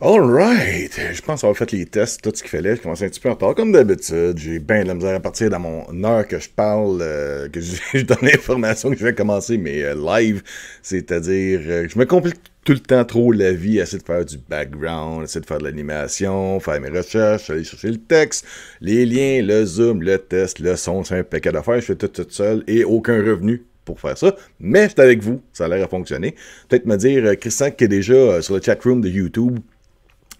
Alright, je pense avoir fait les tests, tout ce qu'il fallait. Je commençais un petit peu en retard, comme d'habitude. J'ai bien de la misère à partir dans mon heure que je parle, euh, que je, donne l'information que je vais commencer mes euh, live. C'est-à-dire, euh, je me complique tout le temps trop la vie, essayer de faire du background, essayer de faire de l'animation, faire mes recherches, aller chercher le texte, les liens, le zoom, le test, le son, c'est un paquet d'affaires. Je fais tout tout seul et aucun revenu pour faire ça, mais c'est avec vous, ça a l'air à fonctionner. Peut-être me dire, Christian qui est déjà sur le chat room de YouTube,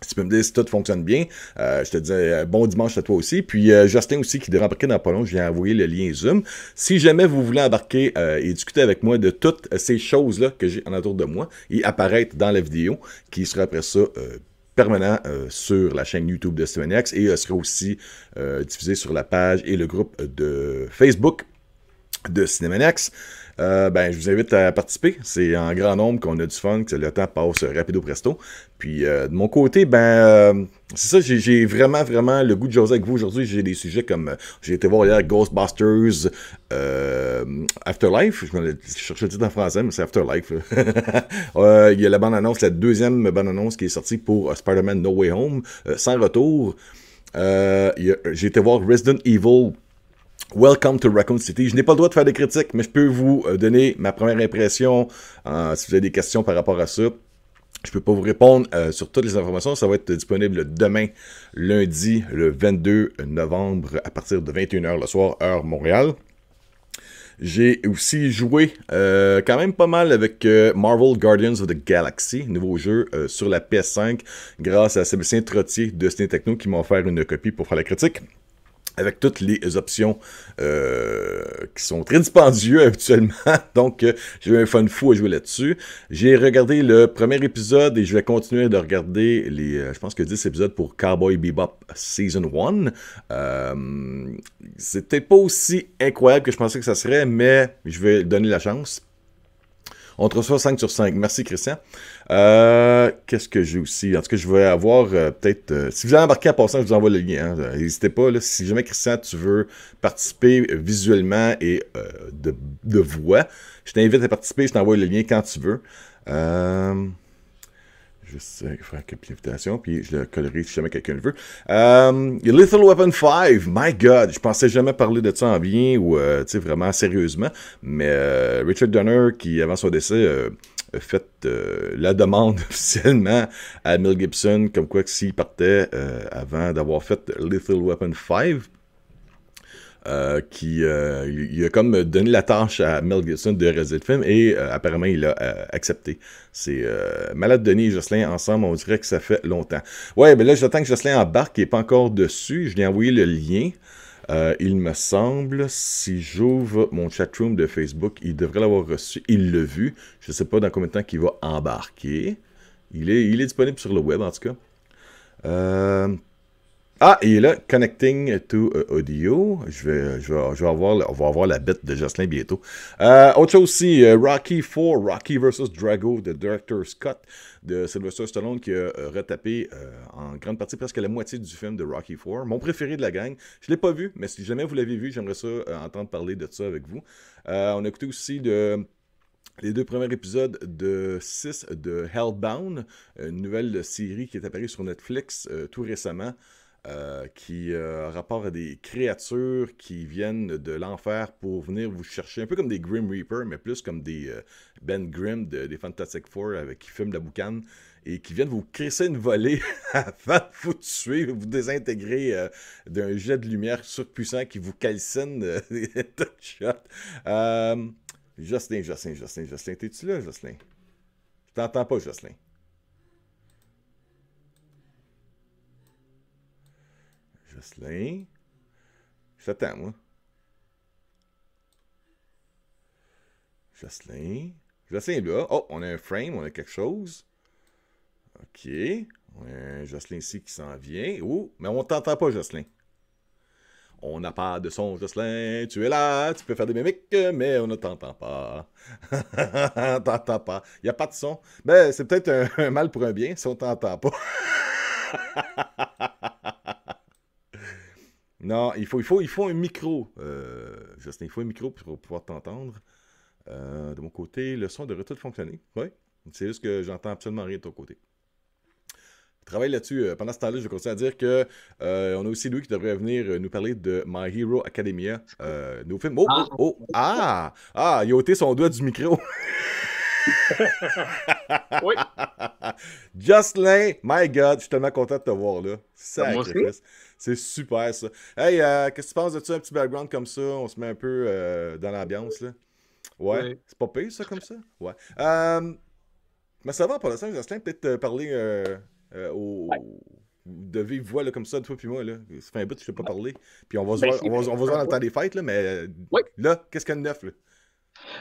si tu peux me dire si tout fonctionne bien, euh, je te dis euh, bon dimanche à toi aussi. Puis euh, Justin aussi qui devrait embarquer dans pas long, je viens envoyer le lien Zoom. Si jamais vous voulez embarquer et discuter avec moi de toutes ces choses-là que j'ai en autour de moi et apparaître dans la vidéo, qui sera après ça permanent sur la chaîne YouTube de Stevenax et sera aussi diffusé sur la page et le groupe de Facebook de Cinemaniacs. Euh, ben, je vous invite à participer. C'est en grand nombre qu'on a du fun, que le temps passe rapido presto. Puis euh, de mon côté, ben euh, c'est ça, j'ai vraiment, vraiment le goût de jaser avec vous aujourd'hui. J'ai des sujets comme j'ai été voir hier Ghostbusters Afterlife. Je, me, cherchais le titre en français, mais c'est Afterlife. Il y a la bande-annonce, la deuxième bande-annonce qui est sortie pour Spider-Man No Way Home, sans retour. j'ai été voir Resident Evil Welcome to Raccoon City. Je n'ai pas le droit de faire des critiques, mais je peux vous euh, donner ma première impression. Euh, si vous avez des questions par rapport à ça, je peux pas vous répondre euh, sur toutes les informations. Ça va être disponible demain, lundi, le 22 novembre, à partir de 21h le soir, heure Montréal. J'ai aussi joué quand même pas mal avec Marvel Guardians of the Galaxy, nouveau jeu sur la PS5, grâce à Sébastien Trottier de Ciné Techno qui m'a offert une copie pour faire la critique avec toutes les options euh, qui sont très dispendieux habituellement. Donc, euh, j'ai eu un fun fou à jouer là-dessus. J'ai regardé le premier épisode et je vais continuer de regarder les, euh, je pense que 10 épisodes pour Cowboy Bebop Season 1. C'était pas aussi incroyable que je pensais que ça serait, mais je vais donner la chance. On te reçoit 5 sur 5. Merci, Christian. Euh, qu'est-ce que j'ai aussi? En tout cas, je vais avoir euh, peut-être... Euh, si vous avez embarqué en passant, je vous envoie le lien. Hein. N'hésitez pas. Là, si jamais, Christian, tu veux participer visuellement et de, de, voix, je t'invite à participer. Je t'envoie le lien quand tu veux. Juste euh, faire une invitation, puis je le collerai si jamais quelqu'un le veut. Euh, Lethal Weapon 5, my god, je pensais jamais parler de ça en bien ou euh, vraiment sérieusement, mais euh, Richard Donner, qui avant son décès a fait la demande officiellement à Mel Gibson, comme quoi s'il partait avant d'avoir fait Lethal Weapon 5, euh, qui euh, il a comme donné la tâche à Mel Gibson de réaliser le film et euh, apparemment il a accepté. C'est Malade Denis et Jocelyn ensemble, on dirait que ça fait longtemps. Ouais, mais là j'attends que Jocelyn embarque, il n'est pas encore dessus. Je lui ai envoyé le lien. il me semble, si j'ouvre mon chatroom de Facebook, il devrait l'avoir reçu. Il l'a vu. Je ne sais pas dans combien de temps il va embarquer. Il est, il est disponible sur le web en tout cas. Ah, il est là, Connecting to euh, Audio. Je vais, je vais, je vais avoir, on va avoir la bête de Jocelyn bientôt. Euh, autre chose aussi, euh, Rocky 4, Rocky vs. Drago, de Director Scott de Sylvester Stallone qui a retapé en grande partie presque la moitié du film de Rocky 4. Mon préféré de la gang. Je ne l'ai pas vu, mais si jamais vous l'avez vu, j'aimerais ça entendre parler de ça avec vous. on a écouté aussi de les deux premiers épisodes de 6 de Hellbound, une nouvelle série qui est apparue sur Netflix tout récemment. Euh, qui euh, rapport à des créatures qui viennent de l'enfer pour venir vous chercher, un peu comme des Grim Reaper, mais plus comme des euh, Ben Grimm des Fantastic Four avec, qui fument la boucane et qui viennent vous crisser une volée avant de vous tuer, vous désintégrer d'un jet de lumière surpuissant qui vous calcine tout shot. Jocelyn, Jocelyn, Jocelyn, Jocelyn, t'es-tu là, Jocelyn? Je t'entends pas, Jocelyn. Jocelyn. J'attends, moi. Jocelyn. Jocelyn est là. Oh, on a un frame, on a quelque chose. OK. On a Jocelyn ici qui s'en vient. Oh, mais on t'entend pas, Jocelyn. On n'a pas de son, Jocelyn. Tu es là, tu peux faire des mimiques, mais on ne t'entend pas. on t'entend pas. Il n'y a pas de son. Ben, c'est peut-être un, un, mal pour un bien si on t'entend pas. Non, il faut, il faut, il faut un micro, euh, Justin. Il faut un micro pour pouvoir t'entendre. Euh, de mon côté, le son devrait tout fonctionner. Oui. C'est juste que j'entends absolument rien de ton côté. travaille là-dessus. Euh, pendant ce temps-là, je vais continuer à dire que euh, on a aussi Louis qui devrait venir nous parler de My Hero Academia, nos films. Oh, Ah. oh, oh, ah, ah, il a ôté son doigt du micro. Oui. Jocelyn, my God, je suis tellement content de te voir là. Ah. C'est super ça. Hey, euh, qu'est-ce que tu penses de ça, un petit background comme ça? On se met un peu euh, dans l'ambiance là. Ouais, Oui. c'est pas pire ça comme ça? Ouais. Euh, mais ça va pour l'instant, Jocelyn, peut-être parler au. De vive voix là, comme ça, toi puis moi. Là. Ça fait un bout que je ne sais pas parler. Puis on va se Ben, voir, on va, on va se voir dans le temps des fêtes, là, mais Oui. là, qu'est-ce qu'il y a de neuf? Là?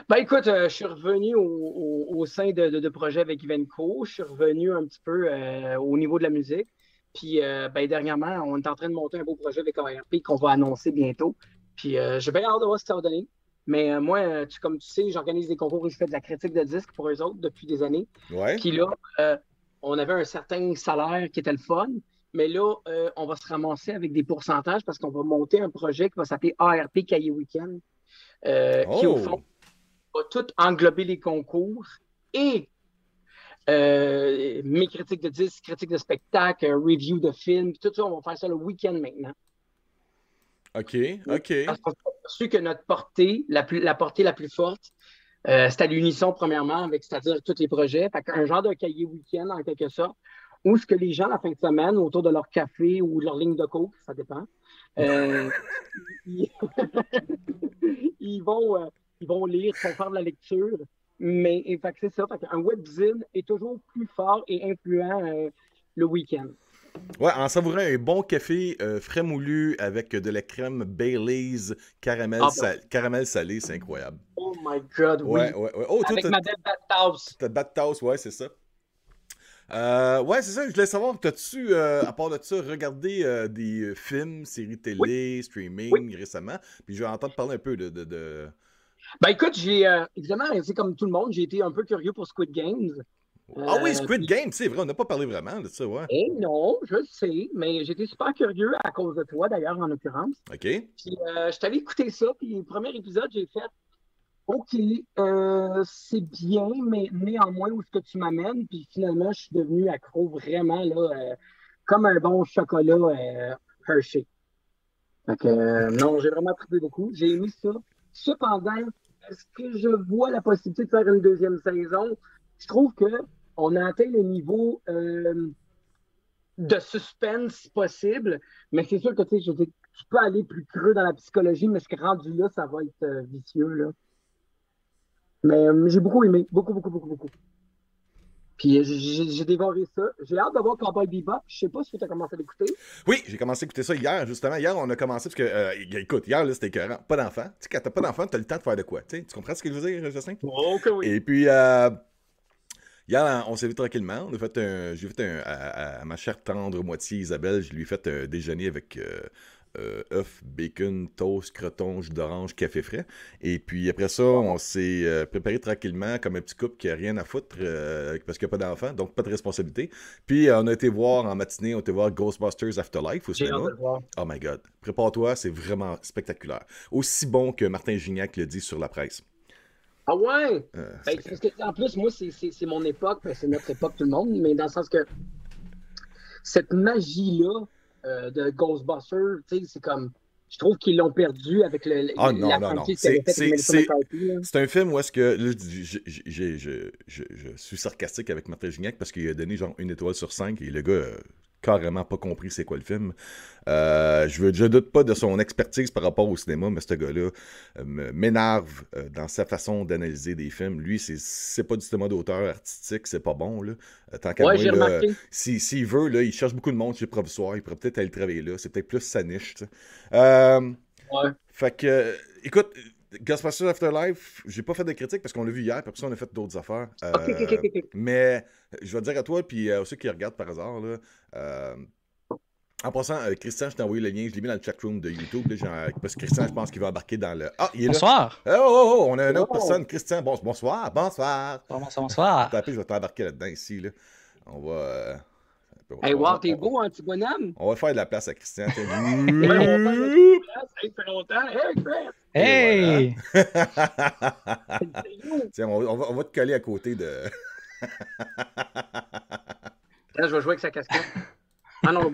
Ben écoute, euh, je suis revenu au, au- au sein de, de, de projets avec Ivenco. Je suis revenu un petit peu euh, au niveau de la musique. Puis euh, ben, dernièrement, on est en train de monter un beau projet avec ARP qu'on va annoncer bientôt. Puis j'ai bien hâte de voir ce que ça va donner. Mais moi, tu- comme tu sais, j'organise des concours et je fais de la critique de disques pour eux autres depuis des années. Ouais. Puis là, on avait un certain salaire qui était le fun. Mais là, on va se ramasser avec des pourcentages parce qu'on va monter un projet qui va s'appeler ARP Cahier Weekend. euh, Qui, au Oh! fond, va tout englober les concours et euh, mes critiques de disques, critiques de spectacles, euh, review de films, tout ça, on va faire ça le week-end maintenant. OK, OK. Parce qu'on s'est aperçu que notre portée, la, plus, la portée la plus forte, euh, c'est à l'unisson, premièrement, avec c'est-à-dire tous les projets. Fait un genre de cahier week-end, en quelque sorte, où ce que les gens, la fin de semaine, autour de leur café ou de leur ligne de coke, ça dépend, euh, ils, ils vont, ils vont lire, ils vont faire de la lecture. Mais c'est ça. Fait un webzine est toujours plus fort et influent euh, le week-end. Ouais, en savourant un bon café euh, frais moulu avec de la crème Baileys caramel, Ah, sal- caramel salé, c'est incroyable. Oh my God, oui. Ouais, ouais, ouais. Oh, toi, Avec t'as- ma belle Bad House. t'as de Bad Taos, ouais, c'est ça. Euh, ouais, c'est ça, je voulais savoir, t'as-tu, euh, à part de ça, regardé euh, des films, séries télé, streaming récemment? Puis je vais entendre parler un peu de... de, de- Ben écoute, j'ai euh, évidemment, c'est comme tout le monde, j'ai été un peu curieux pour Squid Games. Ah oui, Euh, Squid Game, c'est vrai, on n'a pas parlé vraiment de ça, ouais. Et non, je le sais, mais j'étais super curieux à cause de toi, d'ailleurs, en l'occurrence. OK. Puis euh, je t'allais écouter ça, puis le premier épisode, j'ai fait OK, euh, c'est bien, mais néanmoins, où est-ce que tu m'amènes? Puis finalement, je suis devenu accro vraiment, là, comme un bon chocolat Hershey. Fait que, non, j'ai vraiment trippé beaucoup. J'ai aimé ça. Cependant, est-ce que je vois la possibilité de faire une deuxième saison? Je trouve que on a atteint le niveau euh, de suspense possible, mais c'est sûr que tu je tu peux aller plus creux dans la psychologie, mais ce que rendu là, ça va être euh, vicieux. Là. Mais euh, j'ai beaucoup aimé, beaucoup, beaucoup, beaucoup, beaucoup. Puis euh, j'ai dévoré ça. J'ai hâte de voir Cowboy Bebop. Je sais pas si tu as commencé à l'écouter. Oui, j'ai commencé à écouter ça hier, justement. Hier, on a commencé parce que, euh, écoute, hier, là, c'était écœurant. Pas d'enfant. Tu sais, quand t'as pas d'enfant, t'as le temps de faire de quoi. Tu sais, tu comprends ce que je veux dire, Justin? Oh que oui. Et puis, euh, hier, on s'est vu tranquillement. On a fait un, j'ai fait un, à, à ma chère tendre moitié Isabelle, je lui ai fait un déjeuner avec euh, œufs, bacon, toast, croton, jus d'orange, café frais. Et puis après ça, on s'est euh, préparé tranquillement comme un petit couple qui a rien à foutre euh, parce qu'il n'y a pas d'enfant, donc pas de responsabilité. Puis euh, on a été voir en matinée, on a été voir Ghostbusters Afterlife au cinéma. Oh my god. Prépare-toi, c'est vraiment spectaculaire. Aussi bon que Martin Gignac le dit sur la presse. Ah ouais! Euh, Ben, parce que, en plus, moi, c'est- mon époque, c'est notre époque, tout le monde, mais dans le sens que cette magie-là euh, de Ghostbusters, tu sais, c'est comme. Je trouve qu'ils l'ont perdu avec le, Ah, non, la non, non. C'est- un film où est-ce que. Là, je, je, je, je- suis sarcastique avec Martin Gignac parce qu'il a donné genre une étoile sur cinq et le gars a carrément pas compris c'est quoi le film. Euh, je, veux, je doute pas de son expertise par rapport au cinéma, mais ce gars-là euh, m'énerve euh, dans sa façon d'analyser des films. Lui, c'est- pas du cinéma d'auteur artistique, c'est pas bon. Là. Tant qu'à Ouais, moi, si- S'il veut, là, il cherche beaucoup de monde chez Provisoire. Il pourrait peut-être aller travailler là. C'est peut-être plus sa niche. Ouais. fait que, écoute, Ghostbusters Afterlife, j'ai pas fait de critique parce qu'on l'a vu hier, puis après ça, on a fait d'autres affaires. Euh, Ok, ok, ok, ok. Mais je vais te dire à toi, puis euh, à ceux qui regardent par hasard, là, euh, en passant, euh, Christian, je t'ai envoyé le lien, je l'ai mis dans le chatroom de YouTube, là, parce que Christian, je pense qu'il va embarquer dans le. Ah, il est là. Bonsoir. Oh, oh, oh, on a une autre Oh. personne, Christian. Bon, bonsoir, bonsoir. Bonsoir, bonsoir. T'as appelé, je vais t'embarquer là-dedans ici. Là. On va. euh, Hey, on va- wow, t'es beau, un petit bonhomme? On va faire de la place à Christian. tu sais. Ouais, on va faire une place. Hey, ça fait longtemps. Hey, Chris! Hey! Tiens, on, on va, on va te coller à côté de. Là, je vais jouer avec sa casquette. Ah non,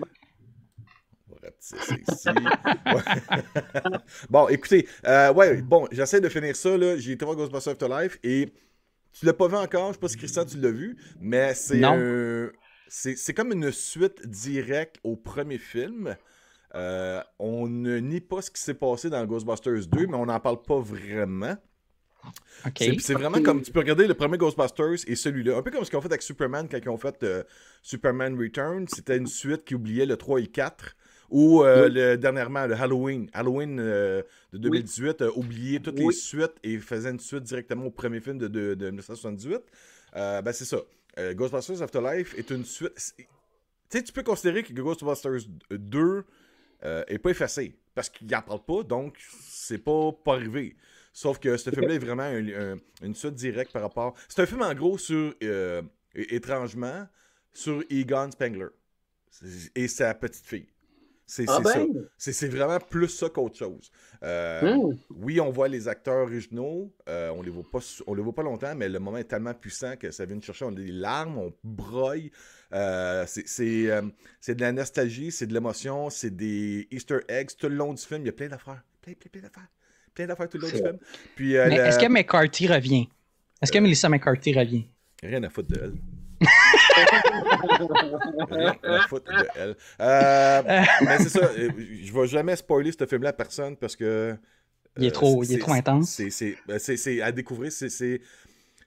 bon, écoutez, euh, ouais, bon, j'essaie de finir ça, là. J'ai été voir Ghostbusters Afterlife et tu l'as pas vu encore, je sais pas si Christian tu l'as vu, mais c'est un... C'est comme une suite directe au premier film. Euh, on ne nie pas ce qui s'est passé dans Ghostbusters 2, mais on n'en parle pas vraiment. C'est vraiment comme tu peux regarder le premier Ghostbusters et celui-là. Un peu comme ce qu'ils ont fait avec Superman quand ils ont fait euh, Superman Return. C'était une suite qui oubliait le 3 et 4. Ou euh, le, dernièrement, le Halloween. Halloween euh, de 2018 a oublié toutes les suites et faisait une suite directement au premier film de, de, de 1978. ben, c'est ça. Ghostbusters Afterlife est une suite. Tu sais, tu peux considérer que Ghostbusters 2 est pas effacé parce qu'il n'en parle pas, donc c'est pas, pas arrivé. Sauf que ce film-là est vraiment une suite directe par rapport. C'est un film en gros sur, euh, étrangement, sur Egon Spengler et sa petite fille. C'est ah ben! ça. C'est vraiment plus ça qu'autre chose. Euh, hmm. Oui, on voit les acteurs originaux, euh, on les voit pas, on les voit pas longtemps, mais le moment est tellement puissant que ça vient de chercher, on a des larmes, on broye. c'est de la nostalgie, c'est de l'émotion, c'est des Easter eggs tout le long du film. Il y a plein d'affaires, plein, plein, plein d'affaires plein d'affaires tout le long du film. Puis, euh, Mais est-ce que McCarthy revient? Est-ce que Melissa McCarthy revient? Rien à foutre de elle. À foutre de elle. Euh, mais c'est ça, euh, je vais jamais spoiler ce film-là à personne parce que. il est trop, il est trop intense. Ben, c'est à découvrir.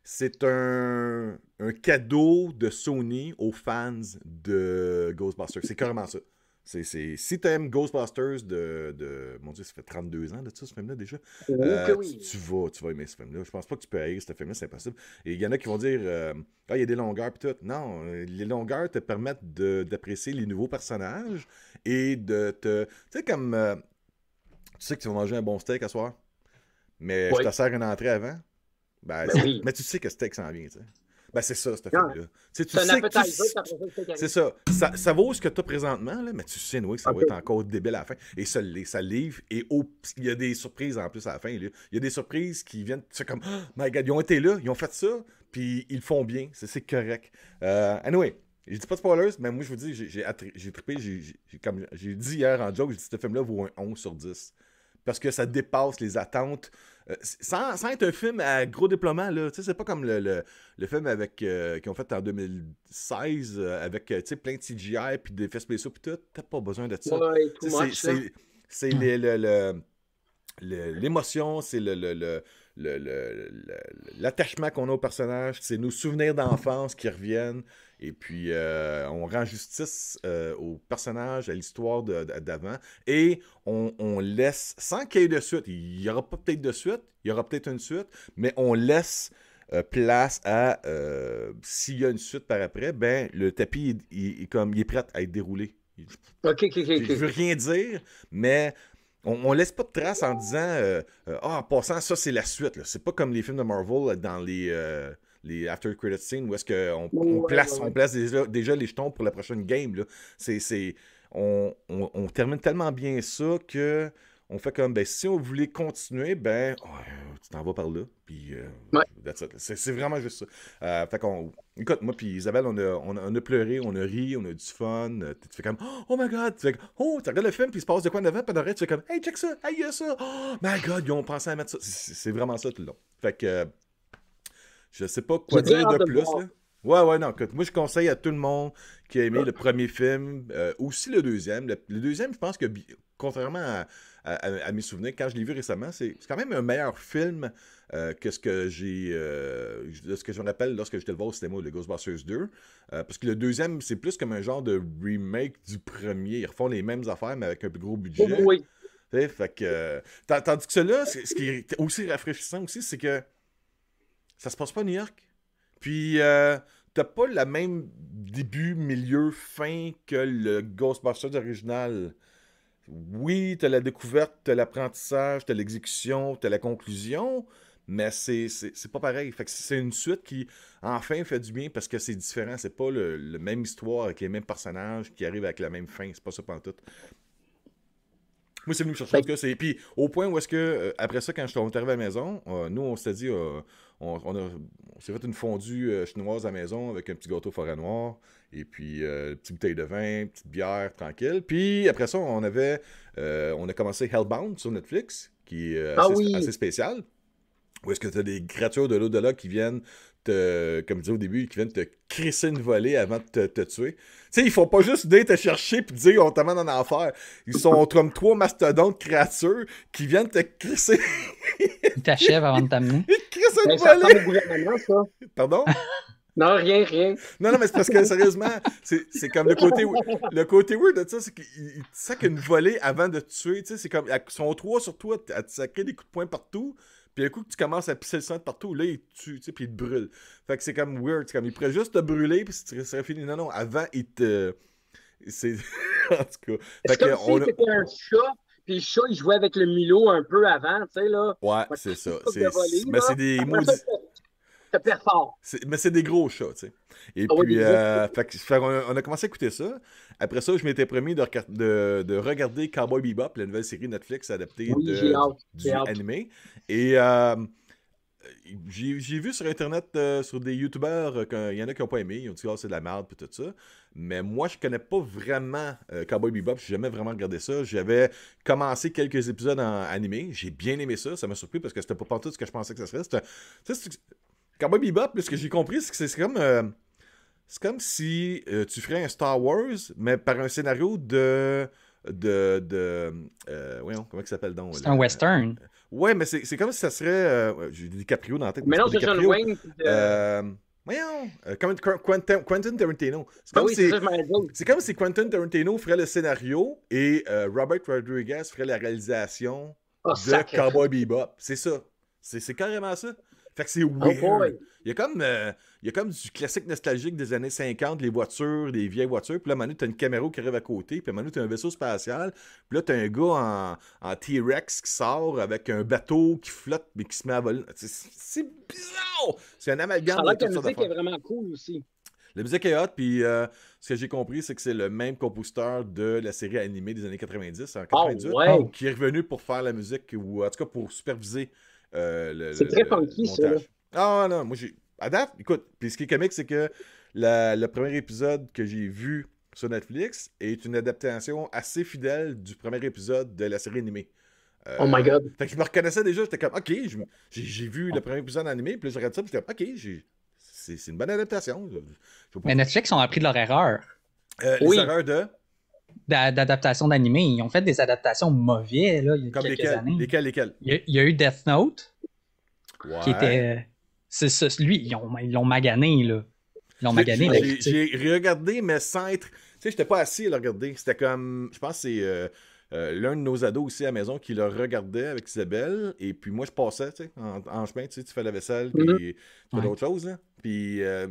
C'est un, un cadeau de Sony aux fans de Ghostbusters. C'est carrément ça. C'est, c'est, si t'aimes Ghostbusters de, de, Mon Dieu, ça fait 32 ans de ça, ce film-là, déjà. Oh, euh, tu, vas, tu vas aimer ce film-là. Je pense pas que tu peux haïr ce film-là, c'est impossible. Et il y en a qui vont dire euh, Ah, il y a des longueurs, puis tout. Non, les longueurs te permettent d'apprécier les nouveaux personnages et de te. Tu sais, comme. Euh, tu sais que tu vas manger un bon steak à soir, mais je te sers une entrée avant. Ben, ben Mais tu sais que steak s'en vient, tu sais. Ben, c'est ça, cette film-là. C'est C'est ça. ça. ça. vaut ce que tu as présentement, là, mais tu sais, que ça va être encore débile à la fin. Et ça, ça livre. Et il y a des surprises en plus à la fin. Il y a des surprises qui viennent. C'est comme, oh my god, ils ont été là, ils ont fait ça, puis ils le font bien. C'est correct. Euh, anyway. Je dis pas de spoilers, mais moi je vous dis, j'ai trippé, comme j'ai dit hier en joke, j'ai dit ce film-là vaut un 11 sur 10. Parce que ça dépasse les attentes euh, sans, être un film à gros déploiement, là, c'est pas comme le, le, film avec euh, qu'ils ont fait en 2016 euh, avec plein de CGI puis d'effets spéciaux puis tout. T'as pas besoin de ça. c'est l'émotion, c'est le, l'attachement qu'on a au personnage, c'est nos souvenirs d'enfance qui reviennent. Et puis, euh, on rend justice euh, au personnage, à l'histoire d'avant. Et on, laisse, sans qu'il y ait de suite, il n'y aura pas peut-être de suite, il y aura peut-être une suite, mais on laisse euh, place à, s'il y a une suite par après, ben, le tapis, est, comme, il est prêt à être déroulé. Ok, ok, ok. Je veux rien dire, mais on, laisse pas de traces en disant Ah, en passant, ça c'est la suite. C'est pas comme les films de Marvel dans les, les after credit scenes où est-ce qu'on on place, on place déjà, les jetons pour la prochaine game. Là. C'est, on, on, termine tellement bien ça que on fait comme ben si on voulait continuer, ben tu t'en vas par là. Puis euh, c'est, vraiment juste ça. Euh, fait qu'on. Écoute, moi puis Isabelle, on a, on, a, pleuré, on a ri, on a du fun. Tu fais comme Oh my god! Tu fais Oh, tu regardes le film, puis il se passe de quoi en avant, puis tu fais comme Hey, check ça! Hey, y a ça! Oh my god, ils ont pensé à mettre ça. C'est, vraiment ça tout le long. Fait que je sais pas quoi dire de, plus. Là. Ouais, ouais, non. Écoute, moi, je conseille à tout le monde qui a aimé le premier film, euh, aussi le deuxième. Le, deuxième, je pense que, contrairement à, mes souvenirs, quand je l'ai vu récemment, c'est quand même un meilleur film euh, que ce que j'ai. Euh, ce que je me rappelle lorsque j'étais le voir au cinéma, le Ghostbusters 2. parce que le deuxième, c'est plus comme un genre de remake du premier. Ils refont les mêmes affaires, mais avec un plus gros budget. Oui. fait que, tandis que celui-là, ce qui est aussi rafraîchissant aussi, c'est que ça se passe pas à New York. Puis, euh, t'as pas le même début, milieu, fin que le Ghostbusters original. Oui, t'as la découverte, t'as l'apprentissage, t'as l'exécution, t'as la conclusion, mais c'est, pas pareil. Fait que c'est une suite qui, enfin, fait du bien parce que c'est différent. C'est pas le, même histoire avec les mêmes personnages qui arrivent avec la même fin. C'est pas ça tout. Moi, c'est venu me chercher. En tout cas. Puis au point où est-ce que, euh, après ça, quand je suis arrivé à la maison, euh, nous, on s'était dit, euh, on, on, s'est fait une fondue euh, chinoise à la maison avec un petit gâteau forêt noire, et puis euh, une petite bouteille de vin, une petite bière, tranquille. Puis après ça, on avait, euh, on a commencé Hellbound sur Netflix, qui est Ah oui. assez spécial. Où est-ce que tu as des créatures de l'au-delà qui viennent te, comme je disais au début, qui viennent te crisser une volée avant de te, te tuer. Tu sais, ils font pas juste venir te chercher puis dire on t'amène en enfer. Ils sont comme trois mastodontes créatures qui viennent te crisser, Il t'achève avant de t'amener. ils te crissent une Ben, ça volée. gouvernement, ça. Pardon? Non, rien, rien. Non, non, mais c'est parce que sérieusement, c'est comme le côté, le côté weird de ça, c'est qu'ils ils te sacent une volée avant de te tuer. Tu sais, c'est comme, ils sont trois sur toi à te sacrer des coups de poing partout. Puis un coup que tu commences à pisser le sang de partout, là, ils te tuent, tu sais, puis ils te brûlent. Fait que c'est comme weird. C'est comme, ils pourraient juste te brûler, puis ce serait fini. Non, non, avant, ils te. C'est. en tout cas. Fait que comme on si c'était un chat, puis le chat, il jouait avec le mulot un peu avant, tu sais, là. Ouais, c'est ça. volée, Mais c'est des ça, maudits. Fort. Mais c'est des gros chats, tu sais. Et Ah puis, euh, fait fait on a commencé à écouter ça. Après ça, je m'étais promis de, recar- de, de regarder Cowboy Bebop, la nouvelle série Netflix adaptée Oui, de, hâte, du animé. Et euh, j'ai vu sur Internet, euh, sur des YouTubeurs, euh, qu'il y en a qui n'ont pas aimé. Ils ont dit que c'est de la merde, puis tout ça. Mais moi, je connais pas vraiment euh, Cowboy Bebop. J'ai jamais vraiment regardé ça. J'avais commencé quelques épisodes en animé. J'ai bien aimé ça. Ça m'a surpris parce que c'était pas tout ce que je pensais que ça serait. Cowboy Bebop, ce que j'ai compris, c'est que c'est c'est comme. euh, c'est comme si euh, tu ferais un Star Wars, mais par un scénario de. de. de. euh, voyons, comment il s'appelle donc C'est un western. Ouais, mais c'est c'est comme si ça serait. euh, J'ai des DiCaprio dans la tête. mais non, c'est John. Wayne. de- Euh, voyons, euh, comme Quentin, Quentin Tarantino. C'est Ben comme oui, si. c'est comme si Quentin Tarantino ferait le scénario et euh, Robert Rodriguez ferait la réalisation Oh, de sacré. Cowboy Bebop. C'est ça. C'est c'est carrément ça. Fait que c'est Oh weird. il, y a comme, euh, il y a comme du classique nostalgique des années 50, les voitures, les vieilles voitures. Puis là, Manu, t'as une caméra qui arrive à côté. Puis Manu, t'as un vaisseau spatial. Puis là, t'as un gars en, en T-Rex qui sort avec un bateau qui flotte mais qui se met à voler. C'est- bizarre! C'est un Ça amalgame a de l'air que la musique est vraiment cool aussi. La musique est hot, puis euh, ce que j'ai compris, c'est que c'est le même compositeur de la série animée des années 90, en 98, ouais. qui est revenu pour faire la musique, ou en tout cas pour superviser euh, C'est très funky, ça. Ah non, moi j'ai... À date, écoute, puis ce qui est comique, c'est que la- le premier épisode que j'ai vu sur Netflix est une adaptation assez fidèle du premier épisode de la série animée. Euh, Oh my god. Fait que je me reconnaissais déjà, j'étais comme, ok, j'ai vu le premier épisode animé, puis là, je regarde ça, puis j'étais comme, ok, c'est une bonne adaptation. Pas Mais Netflix ont appris de leur erreur euh, Oui. Les erreurs de? D'a- d'adaptation d'animé. Ils ont fait des adaptations mauvais là, il y a Comme quelques lesquels années. Lesquels, lesquels Il, y a, il y a eu Death Note, Ouais. qui était. C'est ça, lui, ils ont- ils l'ont magané, là. Ils l'ont magané. j'ai- là, J'ai j'ai regardé, mais sans être. Tu sais, j'étais pas assis à le regarder. C'était comme. Je pense que c'est euh, euh, l'un de nos ados aussi à la maison qui le regardait avec Isabelle. Et puis moi, je passais, tu sais, en, en chemin, tu sais, tu fais la vaisselle, puis Mhm. tu fais Ouais. d'autres choses, là. Puis. euh,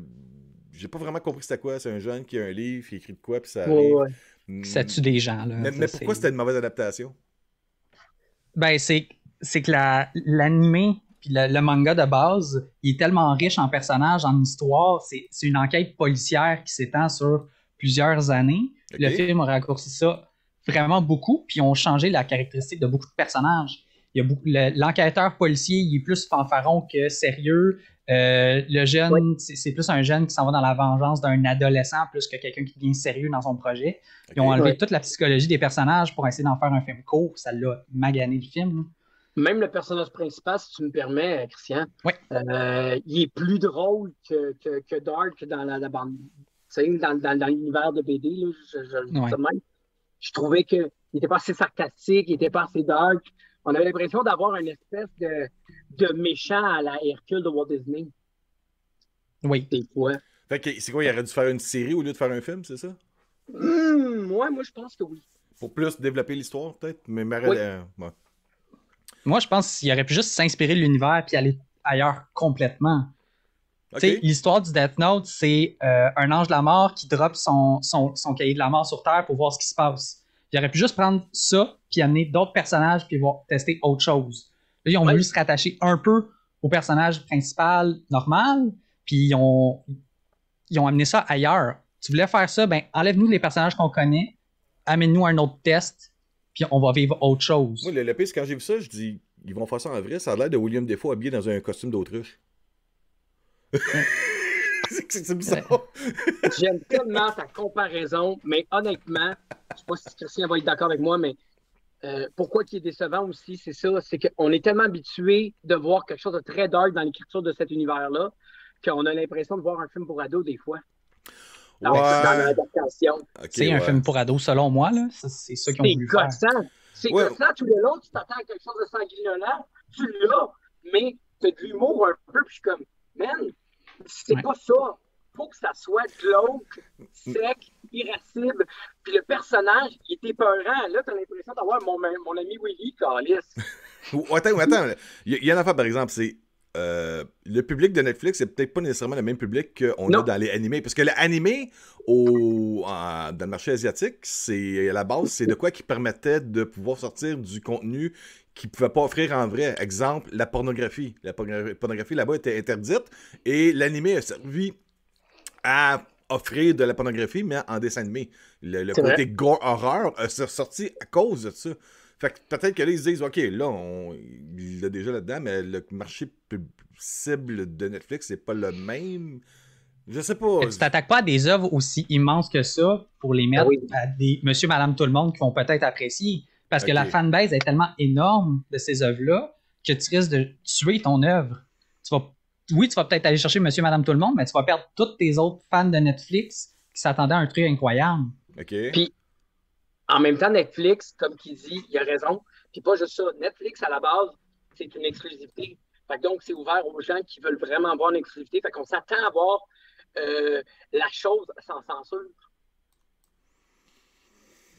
j'ai pas vraiment compris c'était quoi. C'est un jeune qui a un livre, qui écrit de quoi, puis ça Ouais, ouais. Hmm. Ça tue des gens, là. Mais, pourquoi c'était une mauvaise adaptation? Ben, c'est, c'est que la, l'animé puis le, le manga de base, il est tellement riche en personnages, en histoire. C'est, c'est une enquête policière qui s'étend sur plusieurs années. Le film a raccourci ça vraiment beaucoup, puis ils ont changé la caractéristique de beaucoup de personnages. Il y a beaucoup, le- l'enquêteur policier, il est plus fanfaron que sérieux. Euh, le jeune, c'est, c'est plus un jeune qui s'en va dans la vengeance d'un adolescent plus que quelqu'un qui devient sérieux dans son projet. Ils ont enlevé Ouais. toute la psychologie des personnages pour essayer d'en faire un film court. Ça l'a magané le film. Même le personnage principal, si tu me permets, euh, Christian, Oui. euh, il est plus drôle que, que, que Dark dans la, la bande. Dans, dans, dans l'univers de BD, là, je, je le dis Ouais. ça de même. Je trouvais qu'il n'était pas assez sarcastique, il n'était pas assez dark. On avait l'impression d'avoir une espèce de, de méchant à la Hercule de Walt Disney, Oui. des fois. Fait que c'est quoi, il aurait dû faire une série au lieu de faire un film, c'est ça? Hum, moi, moi, je pense que oui. Pour plus développer l'histoire, peut-être? Mais, mais Oui. euh, ouais. Moi, je pense qu'il aurait pu juste s'inspirer de l'univers puis aller ailleurs complètement. Ok. Tu sais, L'histoire du Death Note, c'est euh, un ange de la mort qui drop son, son, son cahier de la mort sur Terre pour voir ce qui se passe. Il aurait pu juste prendre ça puis amener d'autres personnages puis voir, tester autre chose. Là, ils ont Ouais. voulu se rattacher un peu au personnage principal normal puis ils ont, ils ont amené ça ailleurs. Tu voulais faire ça, ben enlève-nous les personnages qu'on connaît, amène-nous un autre test, puis on va vivre autre chose. Moi, le, le pire, quand j'ai vu ça, je dis, ils vont faire ça en vrai, ça a l'air de William Defoe habillé dans un costume d'autruche. c'est c'est bizarre. J'aime tellement ta comparaison, mais honnêtement, je sais pas si Christian va être d'accord avec moi, mais euh, pourquoi qui est décevant aussi, c'est ça, c'est qu'on est tellement habitué de voir quelque chose de très dark dans l'écriture de cet univers-là qu'on a l'impression de voir un film pour ados des fois. Dans, Ouais. dans l'adaptation. C'est un ouais. film pour ados, selon moi. là. Ça, C'est ça qu'ils ont C'est voulu faire. gossant. C'est Ouais. gossant tout le long, tu t'attends à quelque chose de sanguinolent, tu l'as, mais t'as de l'humour un peu, puis je suis comme, man, c'est Ouais. pas ça. Faut que ça soit glauque, sec, irascible. Puis le personnage, il était peurant. Là, t'as l'impression d'avoir mon, mon ami Willy Callis. Ou- Attends, attends. Il y, a- il y a une affaire, par exemple, c'est. euh, le public de Netflix, c'est peut-être pas nécessairement le même public qu'on a dans les animés. Parce que l'animé, au, en- dans le marché asiatique, c'est à la base, c'est de quoi qui permettait de pouvoir sortir du contenu qu'ils ne pouvaient pas offrir en vrai. Exemple, la pornographie. La pornogra- pornographie là-bas était interdite et l'animé a servi à offrir de la pornographie, mais en dessin animé. Le, côté gore horreur a sorti à cause de ça. Fait que peut-être que là, ils se disent, OK, là, on, il l'a déjà là-dedans, mais le marché cible de Netflix, c'est pas le même. Je sais pas. Mais tu t'attaques pas à des œuvres aussi immenses que ça pour les mettre Ah oui. à des monsieur, madame, tout le monde qui vont peut-être apprécier. Parce que la fanbase est tellement énorme de ces œuvres-là que tu risques de tuer ton œuvre. Tu vas, oui, tu vas peut-être aller chercher monsieur, madame, tout le monde, mais tu vas perdre tous tes autres fans de Netflix qui s'attendaient à un truc incroyable. OK. Puis- En même temps, Netflix, comme qu'il dit, il a raison. Puis pas juste ça. Netflix, à la base, c'est une exclusivité. Fait que donc, c'est ouvert aux gens qui veulent vraiment avoir une exclusivité. Fait qu'on s'attend à voir euh, la chose sans censure.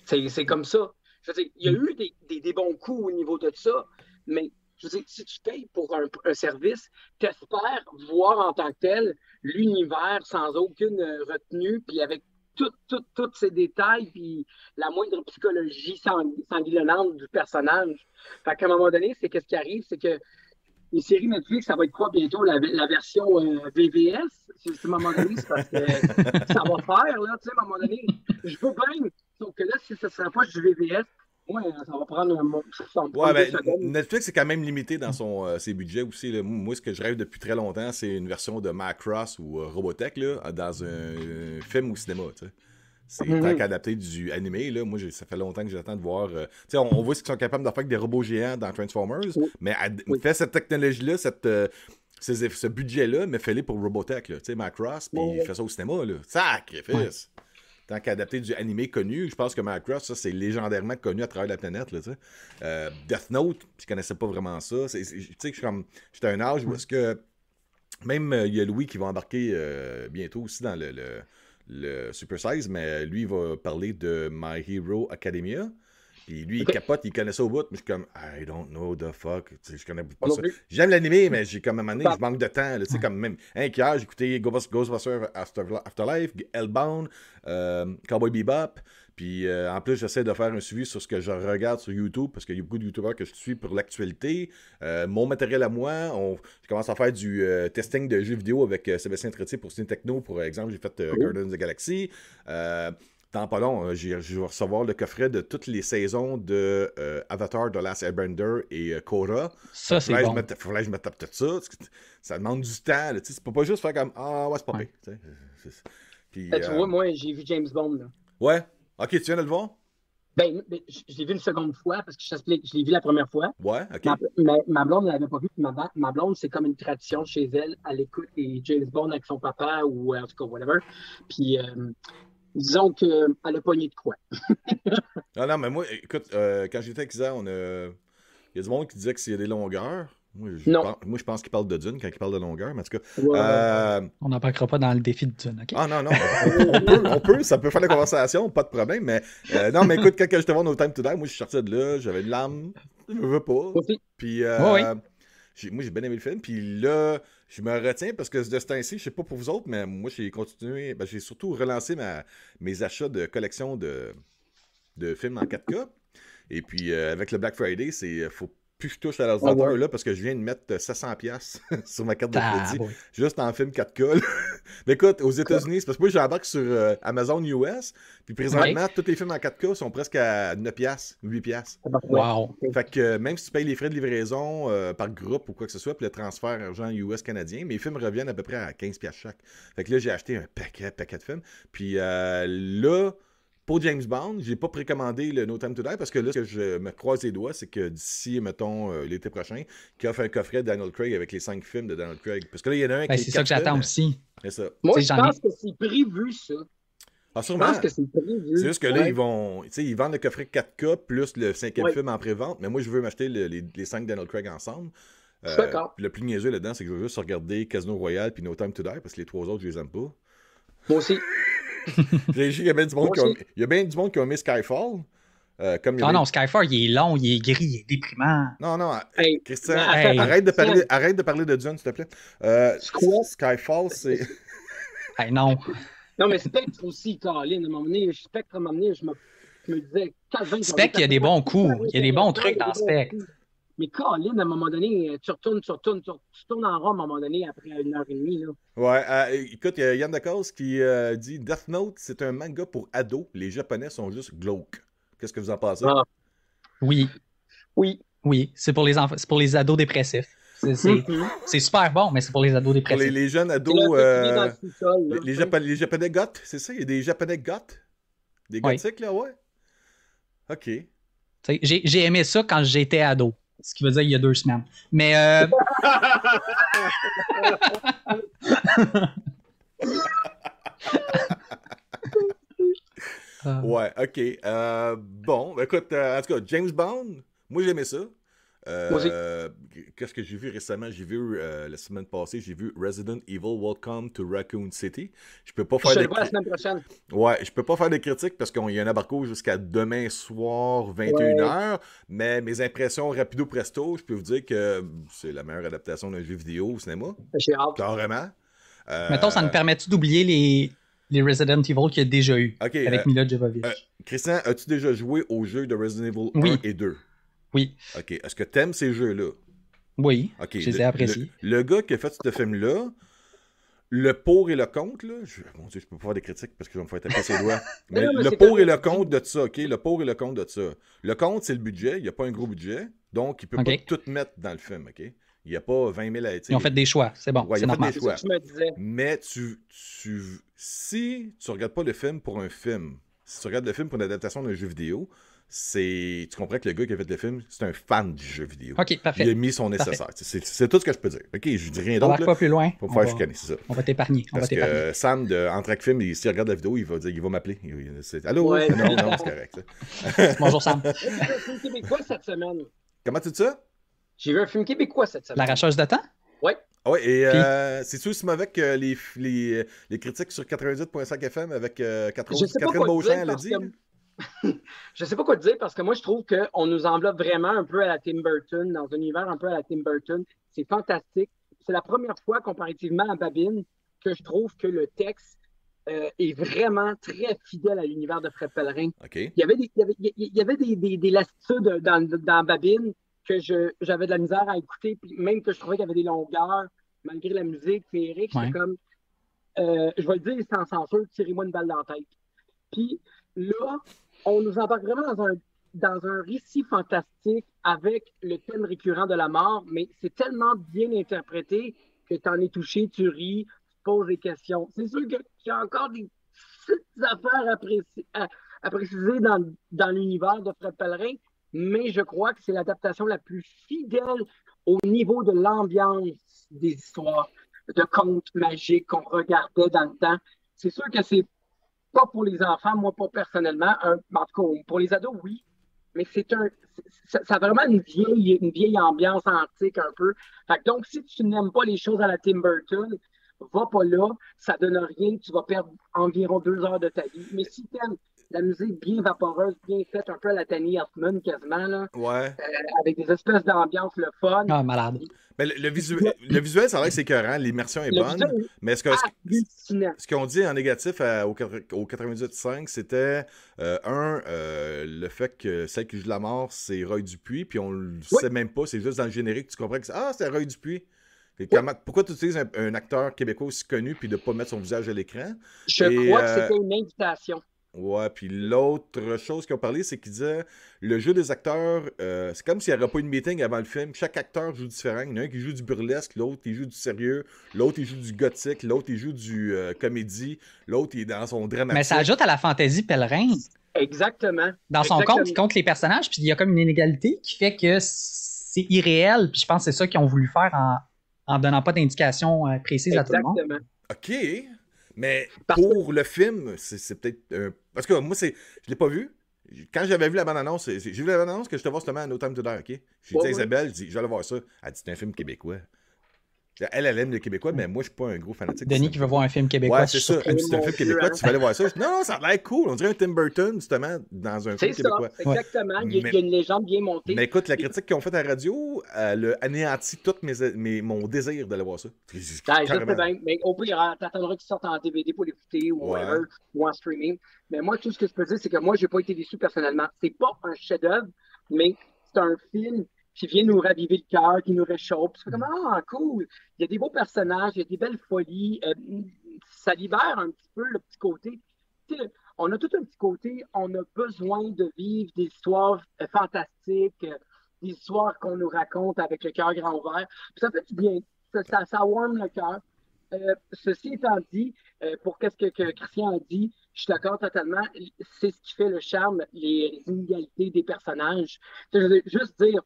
C'est comme ça. Je veux dire, il y a eu des, des- des bons coups au niveau de ça, mais je veux dire, si tu payes pour un, un service, t'espères voir en tant que tel l'univers sans aucune euh, retenue, puis avec tous tout, ces détails, puis la moindre psychologie sang- sanguinolente du personnage. Fait qu'à un moment donné, c'est qu'est-ce qui arrive, c'est que les séries Netflix, ça va être quoi bientôt, la, la version euh, VVS? C'est c'est à un moment donné, c'est parce que ça va faire, là, tu sais, à un moment donné. Je veux bien, sauf que là, si ne sera pas du VVS, ouais, ça va prendre un. Ça va Ouais, ben. Netflix est quand même limité dans son, euh, ses budgets aussi. là. Moi, ce que je rêve depuis très longtemps, c'est une version de Macross ou euh, Robotech là, dans un, film ou cinéma. C'est Mhm. tant qu'adapté du animé. Là. Moi, ça fait longtemps que j'attends de voir. euh, on, on voit ce qu'ils sont capables de faire avec des robots géants dans Transformers, Oui. mais Oui. fais cette technologie-là, cette, euh, ces ce budget-là, mais fais-le pour Robotech. là. Macross, puis oui. fais ça au cinéma. Là. Sacrifice! Tant qu'adapté du animé connu, je pense que Macross, ça, c'est légendairement connu à travers la planète. Là. Euh, Death Note, je connaissais pas vraiment ça. Tu sais, comme. J'étais à un âge où est-ce que. Même euh, il y a Louis qui va embarquer euh, bientôt aussi dans le, le, le Super Size, mais lui, il va parler de My Hero Academia. Puis lui, il capote, il connaît ça au bout, mais je suis comme, I don't know the fuck. Je connais pas ça. J'aime l'animé, mais j'ai comme à un moment donné, Pas- je manque de temps. Tu sais, comme même. Hein, hier, Ghostbusters After- Afterlife, Hellbound, euh, Cowboy Bebop. Puis euh, en plus, j'essaie de faire un suivi sur ce que je regarde sur YouTube, parce qu'il y a beaucoup de YouTubeurs que je suis pour l'actualité. Euh, mon matériel à moi, on, je commence à faire du euh, testing de jeux vidéo avec Sébastien Tretier pour Ciné Techno. Pour exemple, j'ai fait Cool. Guardians of the Galaxy. Dans pas long, euh, j'ai- je vais recevoir le coffret de toutes les saisons de euh, Avatar, The Last Airbender et euh, Korra. Ça, c'est Faudrait que bon. faudrait que je me tape tout ça. Ça demande du temps. là, tu sais, C'est pas juste faire comme Ah, ouais, c'est pas Ouais. pire. tu sais, Puis, Ben, tu euh, vois, moi, j'ai vu James Bond. Là. Ouais? Ok, tu viens de le voir? Ben, ben, je l'ai vu une seconde fois parce que je t'explique, je l'ai vu la première fois. Ouais, ok. Ma, ma- ma blonde ne l'avait pas vu. puis Ma, ma blonde, c'est comme une tradition chez elle. Elle écoute les James Bond avec son papa ou en tout cas, whatever. Puis, euh, disons qu'elle a pogné de quoi. Non, non, mais moi, écoute, euh, quand j'étais avec Isa, on a. Il y a du monde qui disait que s'il y a des longueurs. Moi, je Non. pense, moi, je pense qu'il parle de Dune quand il parle de longueur, mais en tout cas. Ouais. euh, On n'embarquera pas dans le défi de Dune, OK? Ah non, non, on peut, on peut, ça peut faire la conversation, pas de problème, mais euh, non, mais écoute, quand je te vois No Time to Die, moi je suis sorti de là, j'avais une lame, je me veux pas. Aussi? Puis euh, moi j'ai bien aimé le film, puis là, je me retiens parce que de ce temps-ci, je sais pas pour vous autres, mais moi j'ai continué, ben, j'ai surtout relancé mes achats de collection de, films en 4K. Et puis euh, avec le Black Friday, c'est faut plus je touche à l'ordinateur là parce que je viens de mettre 700 pièces sur ma carte de crédit juste en film 4K. Mais écoute, aux États-Unis, c'est parce que moi j'embarque sur euh, Amazon US, puis présentement tous les films en 4K sont presque à 9 pièces, 8 pièces. Wow. Fait que euh, même si tu payes les frais de livraison euh, par groupe ou quoi que ce soit, puis le transfert argent US canadien, mes films reviennent à peu près à 15 pièces chaque. Fait que là j'ai acheté un paquet, paquet de films. Puis là pour James Bond, j'ai pas précommandé le No Time to Die parce que là, ce que je me croise les doigts, c'est que d'ici, mettons, euh, l'été prochain, qu'il offre un coffret de Daniel Craig avec les cinq films de Daniel Craig. Parce que là, il y en a un ben, qui C'est ça que j'attends aussi. C'est ça. Moi, je pense que c'est prévu, ça. Ah, sûrement. Je pense que c'est prévu. C'est juste que là, ils vont. Tu sais, ils vendent le coffret 4K plus le cinquième film en pré-vente, mais moi, je veux m'acheter les, les cinq Daniel Craig ensemble. Euh, D'accord. Le plus niaiseux là-dedans, c'est que je veux juste regarder Casino Royale puis No Time to Die parce que les trois autres, je les aime pas. Moi aussi. il y a bien du monde, qui a, il y a bien du monde qui a mis Skyfall. Euh, comme non, non, Skyfall, il est long, il est gris, il est déprimant. Non, non, hey, Christian, arrête, de parler, arrête de parler de Dune, s'il te plaît. Euh, Skyfall, c'est. hey, non. Non, mais Spectre aussi, Caroline, à un moment donné, Spectre, à un moment donné, je me, je me disais. Spectre, il y a des bons coups, il y a des bons trucs dans Spectre. Mais Colin, à un moment donné, tu retournes, tu retournes, tu, tournes en rond à un moment donné après une heure et demie. Là. Ouais, euh, écoute, il y a Yann Decause qui euh, dit Death Note, c'est un manga pour ados. Les Japonais sont juste glauques. Qu'est-ce que vous en pensez? Ah. Oui. Oui. Oui, c'est pour les c'est pour les ados dépressifs. Mm-hmm. C'est super bon, mais c'est pour les ados dépressifs. Les, jeunes ados. Euh, les, Japonais, les Japonais goths, c'est ça? Il y a des Japonais goths? Des gothiques, là, ouais? OK. J'ai aimé ça quand j'étais ado ce qui veut dire il y a deux semaines. Mais. Euh... ouais, ok. Euh, bon, écoute, euh, en tout cas, James Bond, moi j'aimais ça. Euh, qu'est-ce que j'ai vu récemment? J'ai vu euh, la semaine passée, j'ai vu Resident Evil Welcome to Raccoon City. Je peux pas faire je la semaine prochaine. Ouais, je peux pas faire de critiques parce qu'il y a un embargo jusqu'à demain soir, 21h. Mais mes impressions rapido presto, je peux vous dire que c'est la meilleure adaptation d'un jeu vidéo au cinéma. J'ai hâte. Carrément. Euh... Mettons, ça nous permet-tu d'oublier les, les Resident Evil qu'il y a déjà eu avec euh, Mila Jovovich? Christian, as-tu déjà joué aux jeux de Resident Evil 1 et 2? Oui. OK. Est-ce que tu aimes ces jeux-là? Oui. OK. Je les ai appréciés. Le, gars qui a fait ce film-là, le pour et le contre, là, je, mon Dieu, je peux pas faire des critiques parce que je vais me faire taper ses doigts. Mais, le pour et le contre de ça, OK? Le pour et le contre de ça. Le contre, c'est le budget. Il n'y a pas un gros budget. Donc, il peut pas tout mettre dans le film, OK? Il n'y a pas 20 000 à Ils ont fait des choix, c'est bon. Ouais, ils ont fait des choix. Mais tu, tu, si tu regardes pas le film pour un film, si tu regardes le film pour une adaptation d'un jeu vidéo, c'est. Tu comprends que le gars qui a fait le film, c'est un fan du jeu vidéo. Ok, parfait. Il a mis son nécessaire. C'est tout ce que je peux dire. Ok, je dis rien d'autre. pas plus loin. Pour faire chicaner, c'est ça. On va t'épargner. Parce que Sam de Entraque Film, s'il regarde la vidéo, il va dire, il va m'appeler. Allô? Non, non, c'est correct. Bonjour Sam. J'ai vu un film québécois cette semaine. Comment tu dis ça? J'ai vu un film québécois cette semaine. L'arracheuse de temps? Oui. Ah oui, et euh, c'est-tu aussi mauvais que les, les, les critiques sur 98.5 FM avec euh, Catherine, Catherine Beauchamp, elle a dit? Je sais pas quoi te dire parce que moi, je trouve qu'on nous enveloppe vraiment un peu à la Tim Burton, dans un univers un peu à la Tim Burton. C'est fantastique. C'est la première fois, comparativement à Babine, que je trouve que le texte euh, est vraiment très fidèle à l'univers de Fred Pellerin. Il y avait des, il y avait, des, des, lassitudes dans, dans Babine que j'avais de la misère à écouter, puis même que je trouvais qu'il y avait des longueurs, malgré la musique féerique, j'étais comme, euh, je vais le dire sans censure, tirez-moi une balle dans la tête. Puis là, on nous embarque vraiment dans un, dans un récit fantastique avec le thème récurrent de la mort, mais c'est tellement bien interprété que tu en es touché, tu ris, tu poses des questions. C'est sûr que tu as encore des petites affaires à, préciser dans, dans l'univers de Fred Pellerin, mais je crois que c'est l'adaptation la plus fidèle au niveau de l'ambiance des histoires, de contes magiques qu'on regardait dans le temps. C'est sûr que c'est pas pour les enfants, moi pas personnellement. Un, en tout cas, pour les ados, oui. Mais c'est un. Ça, a vraiment une vieille, une vieille ambiance antique un peu. donc, si tu n'aimes pas les choses à la Tim Burton, va pas là, ça donne rien, tu vas perdre environ deux heures de ta vie. Mais si tu aimes la musique bien vaporeuse, bien faite, un peu à la Tanny Hartman quasiment, là, Ouais. euh, avec des espèces d'ambiance, le fun. Ah, malade. Mais le, le visuel, le visuel, ça a l'air que c'est écœurant, l'immersion est Le bonne. visuel Mais est-ce que, ce, hallucinant. ce qu'on dit en négatif à- au, 4 au 98.5, c'était euh, un, euh, le fait que celle qui joue la mort, c'est Roy Dupuis, puis on le Oui. sait même pas, c'est juste dans le générique, tu comprends que c'est Ah, c'est Roy Dupuis. Et comment- pourquoi tu utilises un, un acteur québécois aussi connu puis de pas mettre son visage à l'écran? Je Et, crois euh, que c'était une invitation. Ouais, puis l'autre chose qu'ils ont parlé, c'est qu'ils disaient le jeu des acteurs, euh, c'est comme s'il n'y aurait pas eu de meeting avant le film. Chaque acteur joue différent. Il y en a un qui joue du burlesque, l'autre il joue du sérieux, l'autre il joue du gothique, l'autre il joue du euh, comédie, l'autre il est dans son dramatique. Mais ça ajoute à la fantaisie pèlerin. Exactement. Dans son Exactement. compte, il compte les personnages, puis il y a comme une inégalité qui fait que c'est irréel. Puis je pense que c'est ça qu'ils ont voulu faire en, en donnant pas d'indication euh, précise à tout le monde. Exactement. Ok, mais Parce pour le film, c'est c'est peut-être. un- Parce que moi, c'est je l'ai pas vu. Quand j'avais vu la bande-annonce, j'ai vu la bande-annonce que je te vois justement à No Time to Die, ok? J'ai dit à. Isabelle, je dis, je vais aller voir ça. Elle dit, c'est un film québécois. Elle, elle aime le québécois, mais moi, je suis pas un gros fanatique. de Denis qui veut voir un film québécois. Ouais, c'est ça. un film québécois, hein. tu vas aller voir ça. Non, non, ça a l'air cool. On dirait un Tim Burton, justement, dans un C'est film ça, québécois. exactement. Il y, a, Mais- il y a une légende bien montée. Mais écoute, la critique qu'ils ont faite à la radio, elle a anéanti tout mes, mes- mon désir d'aller voir ça. Ah, je sais Carrément. bien, mais au pire, hein, t'attendras qu'ils sortent en DVD pour l'écouter ou Ouais. whatever, ou en streaming. Mais moi, tout ce que je peux dire, c'est que moi, j'ai pas été déçu personnellement. C'est pas un chef-d'œuvre, mais c'est un film qui vient nous raviver le cœur, qui nous réchauffe. C'est comme, ah, cool. Il y a des beaux personnages, il y a des belles folies. euh, ça libère un petit peu le petit côté. On a tout un petit côté, on a besoin de vivre des histoires euh, fantastiques, euh, des histoires qu'on nous raconte avec le cœur grand ouvert. Puis ça fait du bien. Ça, ça, warme le cœur. Ceci étant dit, pour qu'est-ce que, que Christian a dit, je suis d'accord totalement. C'est ce qui fait le charme, les inégalités des personnages. Je veux juste dire,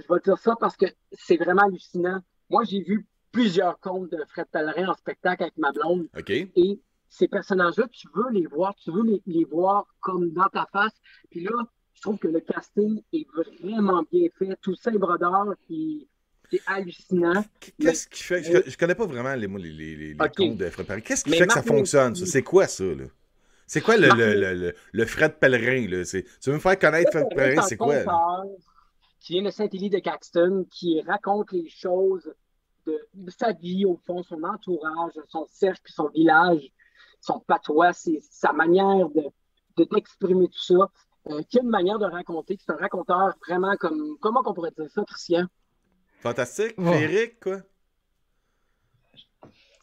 je vais dire ça parce que c'est vraiment hallucinant. Moi, j'ai vu plusieurs contes de Fred Pellerin en spectacle avec ma blonde et ces personnages-là, tu veux les voir, tu veux les, les voir comme dans ta face. Puis là, je trouve que le casting est vraiment bien fait. Tout ça, brodeur, qui c'est hallucinant. Qu'est-ce qui fait. Je, je connais pas vraiment les, les, les, contes de Fred Pellerin. Qu'est-ce qui Mais fait que ça fonctionne, ça? C'est quoi ça, là? C'est quoi le, le, le, Fred Pellerin, là? Tu veux me faire connaître Fred Pellerin, c'est quoi? là? Qui vient de Saint-Élie de Caxton, qui raconte les choses de, de sa vie, au fond, son entourage, son cercle, son village, son patois, c'est sa manière de de- d'exprimer tout ça. Euh, qui a une manière de raconter, c'est un raconteur vraiment comme. Comment on pourrait dire ça, Christian? Fantastique? Ouais. Féerique, quoi?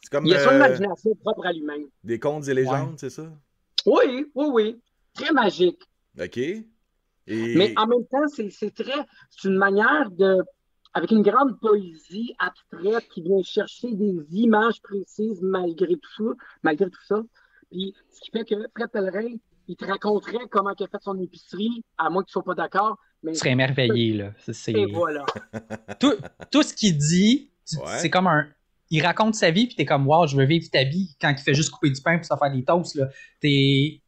C'est comme Il a son euh, imagination propre à lui-même. des contes et légendes, c'est ça? Oui, oui, oui. Très magique. OK. Et... Mais en même temps, c'est très. C'est une manière de. Avec une grande poésie abstraite qui vient chercher des images précises malgré tout ça. Malgré tout ça. Puis, ce qui fait que Fred Pellerin, il te raconterait comment il a fait son épicerie, à moins que tu sois pas d'accord. Mais Tu serais émerveillé, là. Et voilà. Tout, tout ce qu'il dit, Ouais. c'est comme un. Il raconte sa vie, puis t'es comme, wow, je veux vivre ta vie quand il fait juste couper du pain pour se faire des toasts, là. T'es.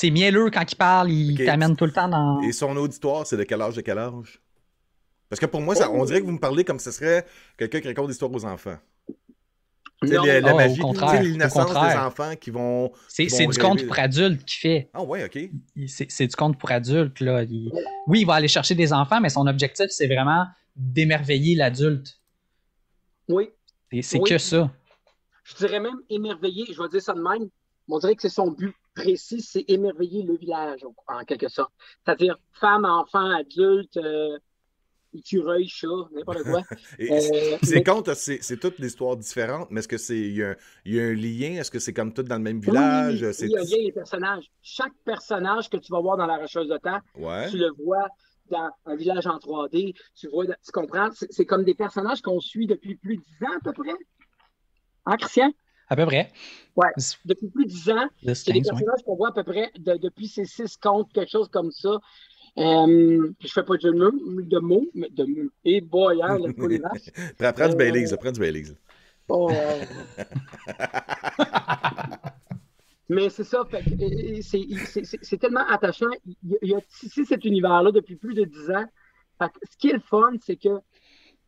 C'est mielleux quand il parle, il t'amène tout le temps dans. Et son auditoire, c'est de quel âge de quel âge? Parce que pour moi, ça, on dirait que vous me parlez comme ce serait quelqu'un qui raconte des histoires aux enfants. Tu sais, Non, la, la Oh, au magie, l'innocence des enfants qui vont... C'est du conte pour adultes qu'il fait. Ah ouais, OK. Il- C'est c'est du conte pour adultes, là. Il- Oui, il va aller chercher des enfants, mais son objectif, c'est vraiment d'émerveiller l'adulte. Oui. Et C'est Oui. que ça. Je dirais même émerveiller, je vais dire ça de même. mais On dirait que c'est son but précis, c'est émerveiller le village, en quelque sorte. C'est-à-dire femmes, enfants, adultes, euh, écureuils, chats, n'importe quoi. Euh, ces mais- c'est c'est toutes des histoires différentes, mais est-ce que c'est il y, a un- il y a un lien? Est-ce que c'est comme tout dans le même village? oui, C'est- il y a bien les personnages. Chaque personnage que tu vas voir dans La Rocheuse de Temps, Ouais. tu le vois dans un village en 3D. Tu vois, tu comprends? C'est c'est comme des personnages qu'on suit depuis plus de 10 ans à peu près. Hein, Christian? À peu près. Ouais. Depuis plus de 10 ans. C'est des 15, ouais. personnages qu'on voit à peu près de- depuis ces six contes, quelque chose comme ça. Euh, je fais pas de, mots, mais de mots. Et boy, hein, le coup des vaches. Prends, du Euh, Baileys, là, prends du Baileys. Oh, euh. Mais c'est ça, euh, c'est- c'est c'est- c'est tellement attachant. Il y a, il y a tissé cet univers-là depuis plus de dix ans. Fait que ce qui est le fun, c'est que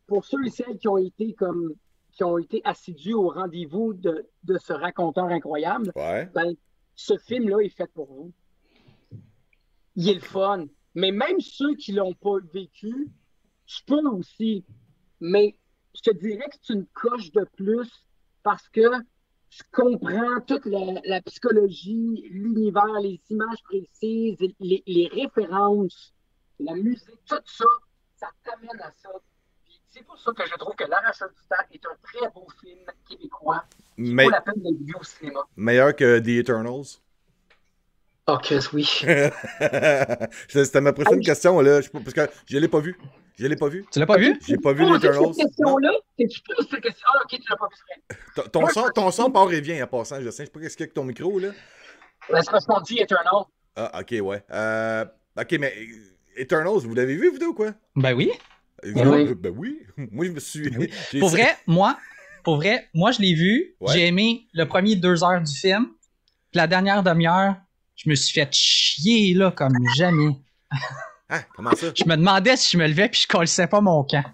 pour ceux et celles qui ont été comme qui ont été assidus au rendez-vous de, de ce raconteur incroyable, Ouais. ben, ce film-là est fait pour vous. Il est le fun. Mais même ceux qui l'ont pas vécu, tu peux aussi. Mais je te dirais que c'est une coche de plus parce que tu comprends toute la, psychologie, l'univers, les images précises, les, références, la musique, tout ça, ça t'amène à ça. C'est pour ça que je trouve que L'Arracheur du temps est un très beau film québécois. Mais... la peine d'être vu au cinéma. Meilleur que The Eternals? Ok, oui. C'était ma prochaine question, là, parce que je ne l'ai pas vu. Je l'ai pas vu. Tu l'as pas vu? J'ai pas vu les Eternals. Cette question-là, tu poses cette question. Ah, ok, tu l'as pas vu. Ton, son, ton son part et vient en passant, je sais. Je sais pas qu'est-ce qu'il y a avec ton micro, là. Ben, c'est parce qu'on dit Eternal. Ah, ok, ouais. Euh, ok, mais Eternals, vous l'avez vu, vous ou quoi? Ben oui. Euh, ben oui. Ben oui. Moi, je me suis. Ben pour vrai, moi, pour vrai, moi, je l'ai vu. J'ai aimé le premier deux heures du film. Puis la dernière demi-heure, je me suis fait chier, là, comme jamais. Ah, comment ça? Je me demandais si je me levais puis je colissais pas mon camp.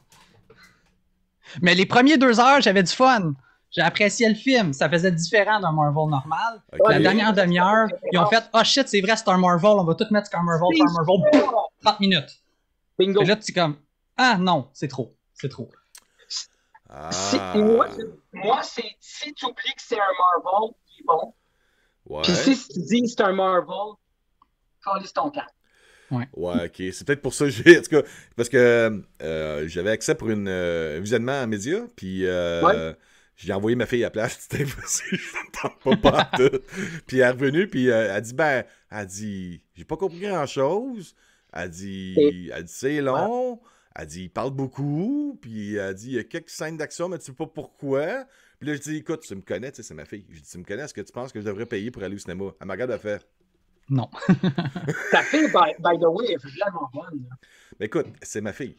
Mais les premiers deux heures, j'avais du fun. J'ai apprécié le film. Ça faisait différent d'un Marvel normal. La dernière demi-heure, ils ont fait Oh shit, c'est vrai, c'est un Marvel. On va tout mettre un Marvel, un Marvel. 30 minutes. Bingo. Et là, tu es comme Ah non, c'est trop. C'est trop. Ah. Moi, moi c'est si tu oublies que c'est un Marvel, qui est bon. Ouais. Puis si tu dis que c'est un Marvel, calisse ton camp. Ouais. ouais, ok. C'est peut-être pour ça que j'ai. En tout cas, parce que euh, j'avais accès pour une, euh, un visionnement en média, puis euh, j'ai envoyé ma fille à la place. C'était impossible, je pas, pas tout. Puis elle est revenue, puis elle a dit Ben, elle dit J'ai pas compris grand-chose. Elle dit, elle dit C'est long. Elle dit Il parle beaucoup. Puis elle dit Il y a quelques scènes d'action, mais tu sais pas pourquoi. Puis là, je dis Écoute, tu me connais, tu sais, c'est ma fille. Je dis Tu me connais, est-ce que tu penses que je devrais payer pour aller au cinéma? Elle m'a regardé, elle fait non. Ta fille, by, by, the way, est vraiment bonne. Mais écoute, c'est ma fille.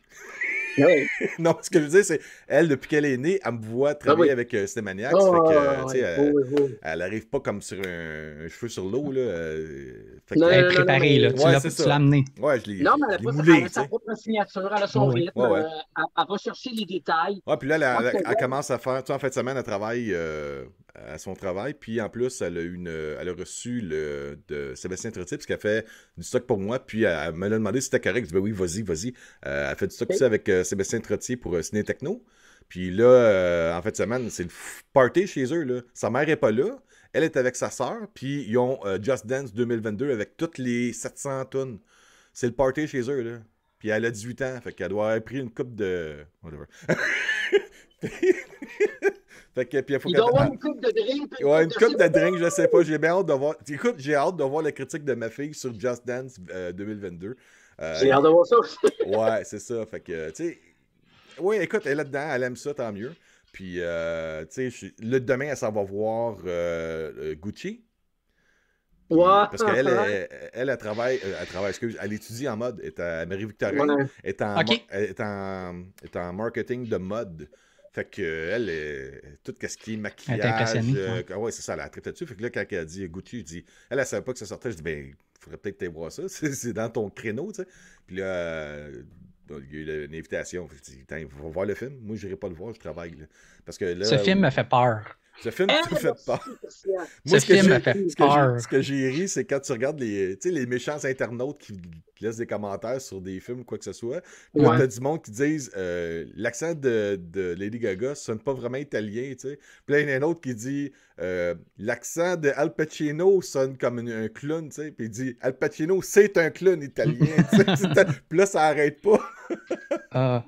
Oui. non, ce que je veux dire, c'est elle, depuis qu'elle est née, elle me voit travailler ah avec euh, Cinémaniacs. Oh, fait que, elle, elle, arrive pas comme sur un, cheveu sur l'eau. Là. Euh, elle est préparée, là. tu l'as amenée. Ouais, je l'ai Non, mais elle a, moulé, elle a sa propre signature, elle a son rythme. Euh, elle, elle, va chercher les détails. Ouais, puis là, elle, commence à faire. Tu en fin de semaine, elle travaille à son travail. Puis en plus, elle a, une, elle a reçu le, de Sébastien Trottier, parce qu'elle fait du stock pour moi. Puis elle, me l'a demandé si c'était correct. Je dis, ben oui, vas-y, vas-y. Euh, elle fait du stock aussi avec euh, Sébastien Trottier pour euh, Ciné Techno. Puis là, en fait, semaine, c'est le party chez eux. Là. Sa mère est pas là. Elle est avec sa sœur. Puis ils ont Just Dance 2022 avec toutes les 700 tonnes. C'est le party chez eux. Là. Puis elle a 18 ans. Fait qu'elle doit avoir pris une coupe de. Whatever. Fait que, puis, il, faut il doit avoir une coupe de drink. Ouais, une coupe de drink, je sais pas. J'ai bien hâte de voir. Écoute, j'ai hâte de voir la critique de ma fille sur Just Dance 2022. Euh, euh, j'ai hâte de voir ça aussi. ouais, c'est ça. Fait que, tu sais. Oui, écoute, elle est là-dedans, elle aime ça, tant mieux. Puis, euh, tu sais, le demain, elle s'en va voir Gucci. Ouais. Parce qu'elle, elle, elle, elle, travaille, elle travaille, excuse, elle étudie en mode, est à Marie-Victorin, est, en, est, en, est en marketing de mode. Fait que elle, est, tout ce qui est maquillage. Elle euh, ouais, c'est ça, elle a traité dessus. Fait que là, quand elle a dit Gucci, je dis, elle, elle savait pas que ça sortait. Je dis, ben, il faudrait peut-être aller voir ça. c'est dans ton créneau, tu sais. Puis là, euh, il y a eu une invitation. Je dis, il faut voir le film. Moi, je n'irai pas le voir, je travaille. Là. Parce que là, Ce film me fait peur. Ce film tu me fait peur. Moi, ce, film m'a fait peur. Ce que j'ai ri, c'est quand tu regardes les, les méchants internautes qui laissent des commentaires sur des films ou quoi que ce soit. Puis là, t'as du monde qui disent euh, l'accent de, de, Lady Gaga sonne pas vraiment italien, tu sais. Puis là, il y en a un autre qui dit euh, l'accent de Al Pacino sonne comme un, clown, tu sais. Puis il dit Al Pacino, c'est un clown italien, Puis là, ça arrête pas. Ah.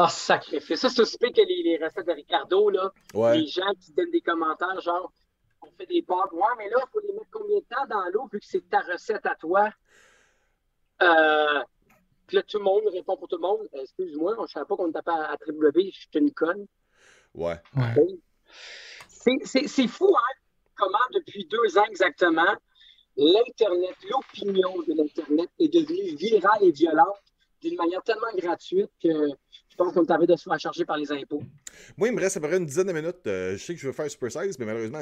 Ah, oh, sacrifice. Ça, c'est aussi que les, les, recettes de Ricardo, là. Les gens qui donnent des commentaires, genre, on fait des pâtes. Ouais, mais là, il faut les mettre combien de temps dans l'eau vu que c'est ta recette à toi? Euh, puis là, tout le monde répond pour tout le monde. Excuse-moi, je ne savais pas qu'on tapait à, à W, je suis une conne. Ouais. C'est fou, hein? Comment, depuis deux ans exactement, l'Internet, l'opinion de l'Internet est devenue virale et violente d'une manière tellement gratuite que pense qu'on t'avait de se faire charger par les impôts. Moi, il me reste à peu près une dizaine de minutes. Euh, je sais que je veux faire Super Size, mais malheureusement,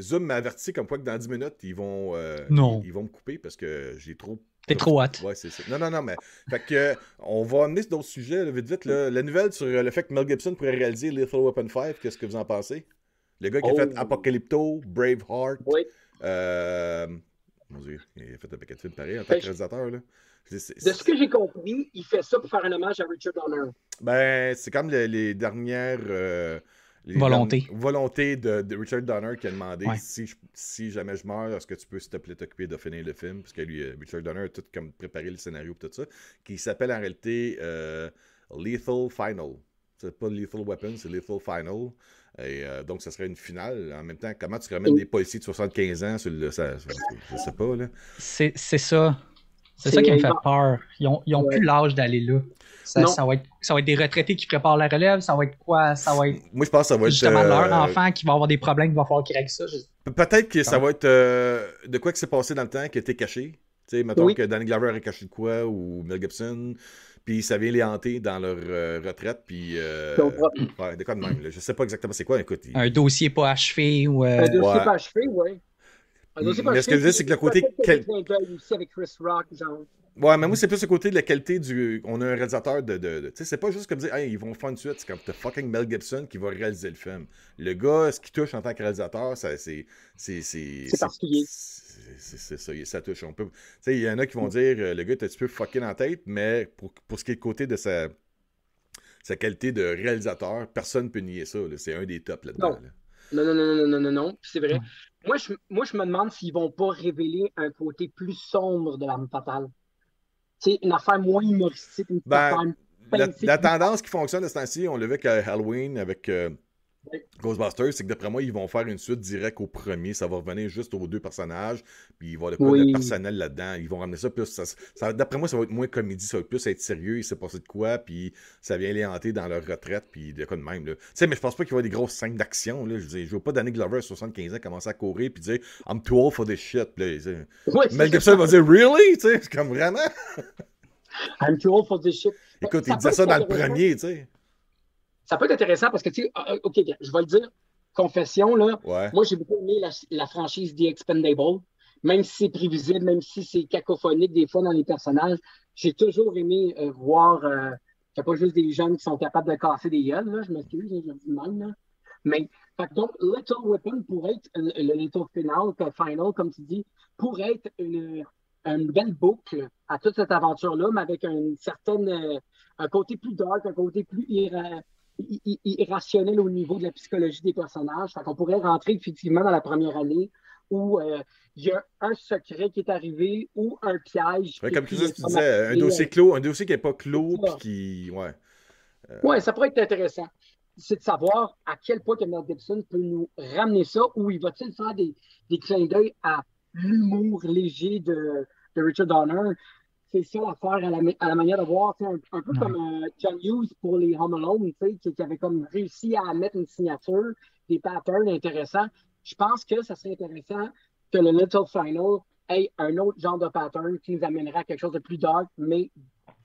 Zoom, m'a averti comme quoi que dans 10 minutes, ils vont, euh, Ils, vont me couper parce que j'ai trop. T'es trop hâte. Ouais, c'est ça. Non, non, non, mais. fait que, on va amener d'autres sujets, vite, vite. La nouvelle sur le fait que Mel Gibson pourrait réaliser Lethal Weapon 5, qu'est-ce que vous en pensez? Le gars qui a fait Oh. Apocalypto, Braveheart. Oui. Euh, mon Dieu, il a fait un paquet de films pareil en tant Ben, que réalisateur. Là. C'est- c'est- De ce que j'ai compris, il fait ça pour faire un hommage à Richard Donner. Ben, c'est comme le- les dernières euh, les dernières volontés de, de Richard Donner qui a demandé Ouais. si, je- si jamais je meurs, est-ce que tu peux s'il te plaît t'occuper de finir le film? Parce que lui, euh, Richard Donner a tout comme préparé le scénario et tout ça, qui s'appelle en réalité euh, Lethal Final. C'est pas Lethal Weapon, c'est Lethal Final. Et euh, donc, ça serait une finale. En même temps, comment tu ramènes des policiers de 75 ans sur le. Ça, ça- je sais pas, là. C'est c'est ça. C'est ça qui me fait peur. Ils ont, ils ont Ouais. plus l'âge d'aller là. Ça, va être, ça va être des retraités qui préparent la relève. Ça va être quoi? Ça va être Moi, je pense que ça va être. justement euh, leur enfant qui va avoir des problèmes, qui va falloir qu'ils règlent ça. Je- Peut-être que ça va être euh, de quoi que c'est passé dans le temps qui été caché. Tu sais, mettons Oui. que Danny Glover a caché de quoi ou Mel Gibson, puis ça vient les hanter dans leur euh, retraite, puis. euh, ouais, de quoi de même. là. Je sais pas exactement c'est quoi. Écoute, il- Un dossier pas achevé ou. euh, Un dossier Ouais. pas achevé, oui. Pas Mais ce que je veux dire, c'est que le côté quel- avec Chris Rock, genre. Ouais, mais moi, c'est plus le côté de la qualité du. On a un réalisateur de. de- de- Tu sais, c'est pas juste comme dire, hey, ils vont faire une suite. C'est comme t'as fucking Mel Gibson qui va réaliser le film. Le gars, ce qui touche en tant que réalisateur, ça, c'est. C'est C'est particulier. C'est ça, ça touche. On peut. Tu sais, il y en a qui vont dire, euh, le gars est un petit peu fucking en tête, mais pour, pour ce qui est le côté de sa. Sa qualité de réalisateur, personne ne peut nier ça. C'est un des tops là-dedans. Non. là. Non, non, non, non, non, non, C'est vrai. Moi je, moi, je me demande s'ils vont pas révéler un côté plus sombre de l'arme fatale. Tu sais, une affaire moins humoristique, une Ben, affaire La, tendance qui fonctionne de ce temps-ci, on l'a vu avec euh, Halloween, avec euh. Ghostbusters, c'est que d'après moi, ils vont faire une suite directe au premier. Ça va revenir juste aux deux personnages. Puis il va y avoir Oui. de personnel là-dedans. Ils vont ramener ça plus. ça- ça- d'après moi, ça va être moins comédie. Ça va plus être sérieux. Il s'est passé de quoi. Puis ça vient les hanter dans leur retraite. Puis de quoi de même. Tu sais, mais je pense pas qu'il va y avoir des grosses scènes d'action. Là. Je veux dire, je veux pas Danny Glover à 75 ans commencer à courir. Puis dire I'm too old for this shit. Puis c'est Mel. Gibson va dire Really? Tu sais, c'est comme vraiment? I'm too old for this shit. Écoute, Ça il disait ça dans le premier. Tu sais. Ça peut être intéressant parce que, tu sais, ah, ah, OK, je vais le dire, confession, là, Ouais. moi, j'ai beaucoup aimé la, la franchise The Expendable. Même si c'est prévisible, même si c'est cacophonique des fois dans les personnages, j'ai toujours aimé euh, voir euh, qu'il n'y a pas juste des jeunes qui sont capables de casser des gueules, là, je m'excuse, hein, je dis même, là. Mais, fait donc, Little Weapon pourrait être, le, le Little Final, Final, comme tu dis, pourrait être une, une belle boucle à toute cette aventure-là, mais avec une certaine, euh, un côté plus dark, un côté plus i- irrationnel au niveau de la psychologie des personnages. Fait qu'on pourrait rentrer effectivement dans la première année où euh, il y a un secret qui est arrivé ou un piège. Ouais, comme Christophe, tu disais, un dossier clos, un dossier qui n'est pas clos, puis qui. Ouais. euh, Ouais, ça pourrait être intéressant. C'est de savoir à quel point que Mel Gibson peut nous ramener ça ou il va-t-il faire des, des clins d'œil à l'humour léger de, de Richard Donner. C'est ça l'affaire à la, à la manière de voir, un, un peu Ouais. comme euh, John Hughes pour les Home Alone, tu sais, qui, qui avait comme réussi à mettre une signature, des patterns intéressants. Je pense que ça serait intéressant que le Little Final ait un autre genre de pattern qui nous amènerait à quelque chose de plus dark, mais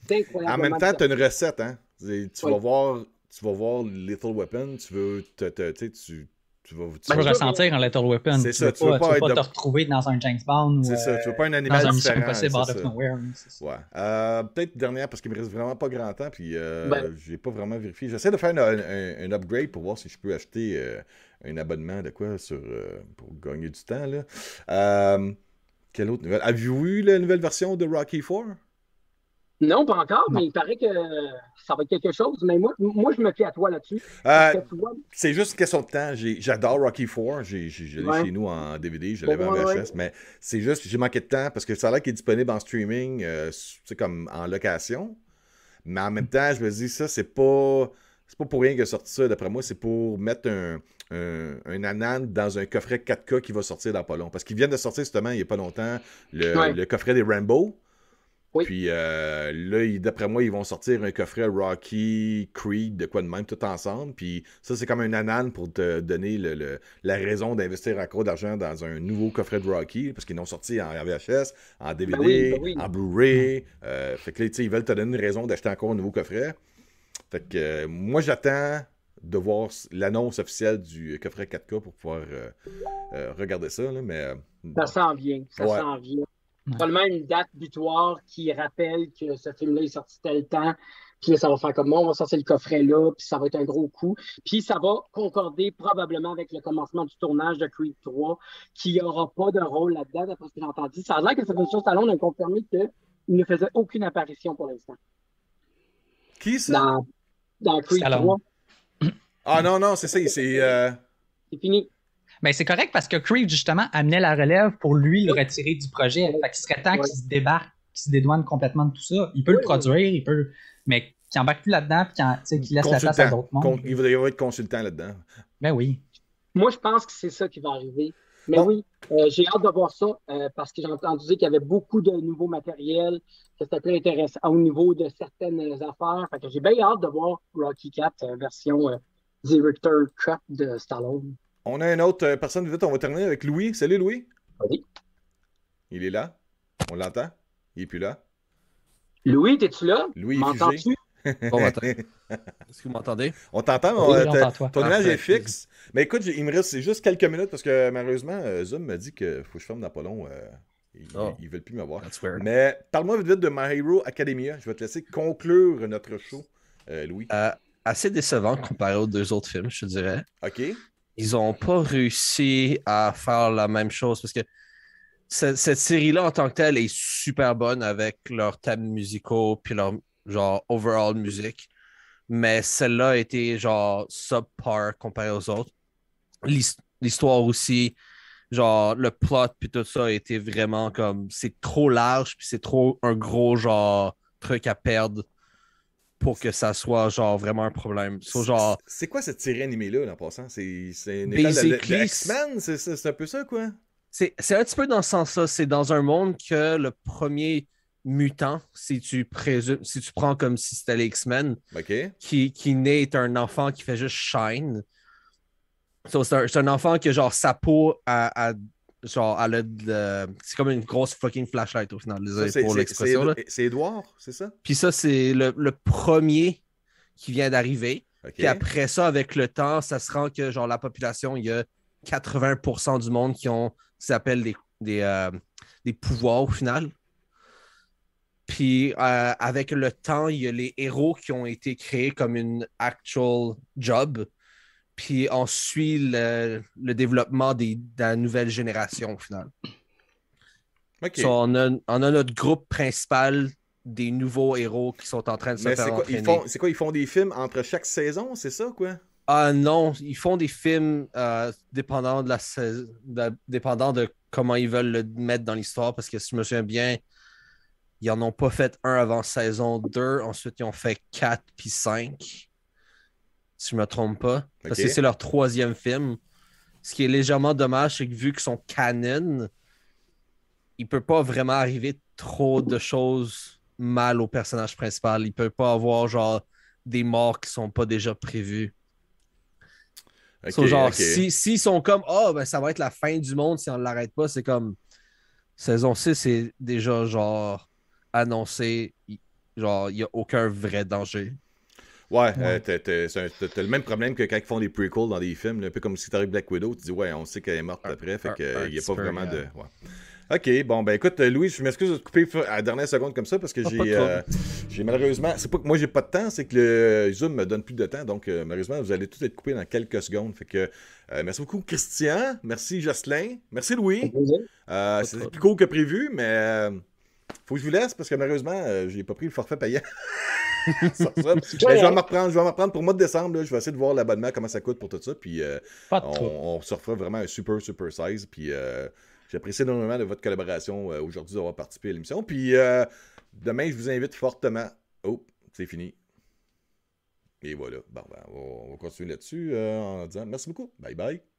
d'incroyable. En même temps, tu as une recette, hein. Tu, Oui. vas voir, tu vas voir Little Weapon, tu veux. Te, te- tu tu, vas. tu Ben, je- ressentir un Little Weapon. C'est ça, veux tu veux pas, pas tu veux être pas de- te retrouver dans un James Bond ou C'est ça, tu veux pas un euh, animal dans un Mission différent. Impossible Out of. Nowhere. ça. Ouais. Euh, Peut-être dernière parce qu'il me reste vraiment pas grand temps, puis euh, Ben. j'ai pas vraiment vérifié. J'essaie de faire un, un- un upgrade pour voir si je peux acheter euh, un abonnement de quoi sur, euh, pour gagner du temps. Là. Euh, quelle autre nouvelle? Avez-vous vu la nouvelle version de Rocky 4 Non, pas encore, Non. mais il paraît que ça va être quelque chose. Mais moi, moi je me fie à toi là-dessus. Euh, que vois, C'est juste une question de temps. J'adore Rocky 4. J'ai, je l'ai Ouais. chez nous en DVD, je l'avais Ouais, en ouais, VHS, mais c'est juste j'ai manqué de temps parce que ça a l'air qu'il est disponible en streaming, euh, sais, comme en location. Mais en même temps, je me dis, ça, c'est pas. C'est pas pour rien qu'il a sorti ça, d'après moi, c'est pour mettre un, un, un Anan dans un coffret 4K qui va sortir dans pas long. Parce qu'ils viennent de sortir justement il n'y a pas longtemps le, le coffret des Rambo. Oui. Puis euh, là, d'après moi, ils vont sortir un coffret Rocky, Creed, de quoi de même, tout ensemble. Puis ça, c'est comme un anan pour te donner le- le- la raison d'investir encore d'argent dans un nouveau coffret de Rocky, parce qu'ils l'ont sorti en VHS, en DVD, Ben oui, ben oui. en Blu-ray. Euh, fait que là, ils veulent te donner une raison d'acheter encore un nouveau coffret. Fait que euh, moi, j'attends de voir l'annonce officielle du coffret 4K pour pouvoir regarder ça. Là, mais ça s'en vient. Ça Ouais. s'en vient. Ouais. Probablement une date butoir qui rappelle que ce film-là est sorti tel temps. Puis là, ça va faire comme moi, on va sortir le coffret là, puis ça va être un gros coup. Puis ça va concorder probablement avec le commencement du tournage de Creed 3, qui n'aura pas de rôle là-dedans, d'après ce que j'ai entendu. Ça a l'air que Sylvester Stallone a confirmé qu'il ne faisait aucune apparition pour l'instant. Qui ça? Dans, dans Creed Stallone. 3. Ah non, non, c'est ça, c'est... euh, C'est fini. Mais c'est correct parce que Creed, justement, amenait la relève pour lui le retirer du projet. Fait qu'il serait temps qu'il se débarque, qu'il se dédouane complètement de tout ça. Il peut le produire, il peut. Mais qu'il embarque plus là-dedans puis qu'il laisse la place à d'autres mondes. Il va devoir être consultant là-dedans. Ben oui. Moi, je pense que c'est ça qui va arriver. Mais Bon. oui, euh, j'ai hâte de voir ça euh, parce que j'ai entendu dire qu'il y avait beaucoup de nouveaux matériels, que c'était très intéressant au niveau de certaines affaires. Fait que j'ai bien hâte de voir Rocky 4 euh, version euh, Director Cut de Stallone. On a une autre euh, personne, vite, on va terminer avec Louis. Salut Louis. Oui. Il est là. On l'entend. Il est plus là. Louis, es-tu là? Louis est M'entends-tu? Bon matin. Est-ce que vous m'entendez? On t'entend, Oui, t'entend. ton image Parfait. est fixe. Mais écoute, il me reste juste quelques minutes parce que malheureusement, euh, Zoom m'a dit qu'il faut que je ferme dans pas long. euh, ils, Oh. ils veulent plus me voir. That's weird. Mais parle-moi vite vite de My Hero Academia. Je vais te laisser conclure notre show, euh, Louis. Euh, assez décevant comparé aux deux autres films, je te dirais. OK? Ils ont pas réussi à faire la même chose parce que ce- cette série-là en tant que telle est super bonne avec leurs thèmes musicaux puis leur genre overall musique. Mais celle-là a été genre subpar comparé aux autres. L'his- L'histoire aussi, genre le plot puis tout ça a été vraiment comme c'est trop large puis c'est trop un gros genre truc à perdre pour que ça soit genre vraiment un problème. So, genre C'est- quoi cette série animée-là, en passant? C'est une école de- X-Men? C'est un peu ça, quoi? C'est un petit peu dans ce sens-là. C'est dans un monde que le premier mutant, si tu présumes, si tu prends comme si c'était les X-Men, qui, qui naît est un enfant qui fait juste shine. So, c'est un, c'est un enfant que genre sa peau a, a- genre elle a de le- c'est comme une grosse fucking flashlight au final. Désolé pour l'expression. c'est- Edouard, c'est ça? Puis ça, c'est le, le premier qui vient d'arriver. Puis après ça, avec le temps, ça se rend que genre la population, il y a 80% du monde qui ont ce des, des, euh, des pouvoirs au final. Puis euh, avec le temps, il y a les héros qui ont été créés comme une actual job. Puis on suit le, le développement des, de la nouvelle génération au final. So, on, a, on a notre groupe principal des nouveaux héros qui sont en train de se Mais faire quoi, ils entraîner. font, c'est quoi? Ils font des films entre chaque saison, c'est ça, quoi? Ah non, ils font des films euh, dépendant de la sais- de- dépendant de comment ils veulent le mettre dans l'histoire. Parce que si je me souviens bien, ils en ont pas fait un avant saison 2. Ensuite, ils ont fait 4 puis 5. Si je me trompe pas. Parce que c'est leur troisième film. Ce qui est légèrement dommage, c'est que vu qu'ils sont canon, il peut pas vraiment arriver trop de choses mal au personnage principal. Il peut pas avoir genre des morts qui sont pas déjà prévues. So, genre, OK. si- s'ils sont comme, oh, ben, ça va être la fin du monde si on ne l'arrête pas, c'est comme, saison 6, c'est déjà, genre, annoncé, genre, il n'y a aucun vrai danger. Ouais, Ouais. euh, t'as- le même problème que quand ils font des prequels dans des films, là, un peu comme si t'arrives Black Widow, tu dis ouais, on sait qu'elle est morte après, fait qu'il n'y a pas vraiment de. ouais. Ok, bon, ben écoute, euh, Louis, je m'excuse de te couper à la dernière seconde comme ça parce que Ah, j'ai euh, j'ai malheureusement. C'est pas que moi j'ai pas de temps, c'est que le Zoom me donne plus de temps, donc euh, malheureusement vous allez tout être coupé dans quelques secondes. Fait que euh, merci beaucoup Christian, merci Jocelyn, merci Louis. Euh, trouble. plus court que prévu, mais euh, faut que je vous laisse parce que malheureusement, euh, j'ai pas pris le forfait payant. Ça. Mais je vais m'en reprendre, je vais reprendre pour le mois de décembre. là. je vais essayer de voir l'abonnement, comment ça coûte pour tout ça. Puis euh, on, on se refera vraiment un super, super size. Puis euh, j'apprécie énormément de votre collaboration euh, aujourd'hui d'avoir participé à l'émission. Puis demain, je vous invite fortement. Oh, c'est fini. Et voilà. Bon, ben, on va- on va continuer là-dessus en disant merci beaucoup. Bye bye.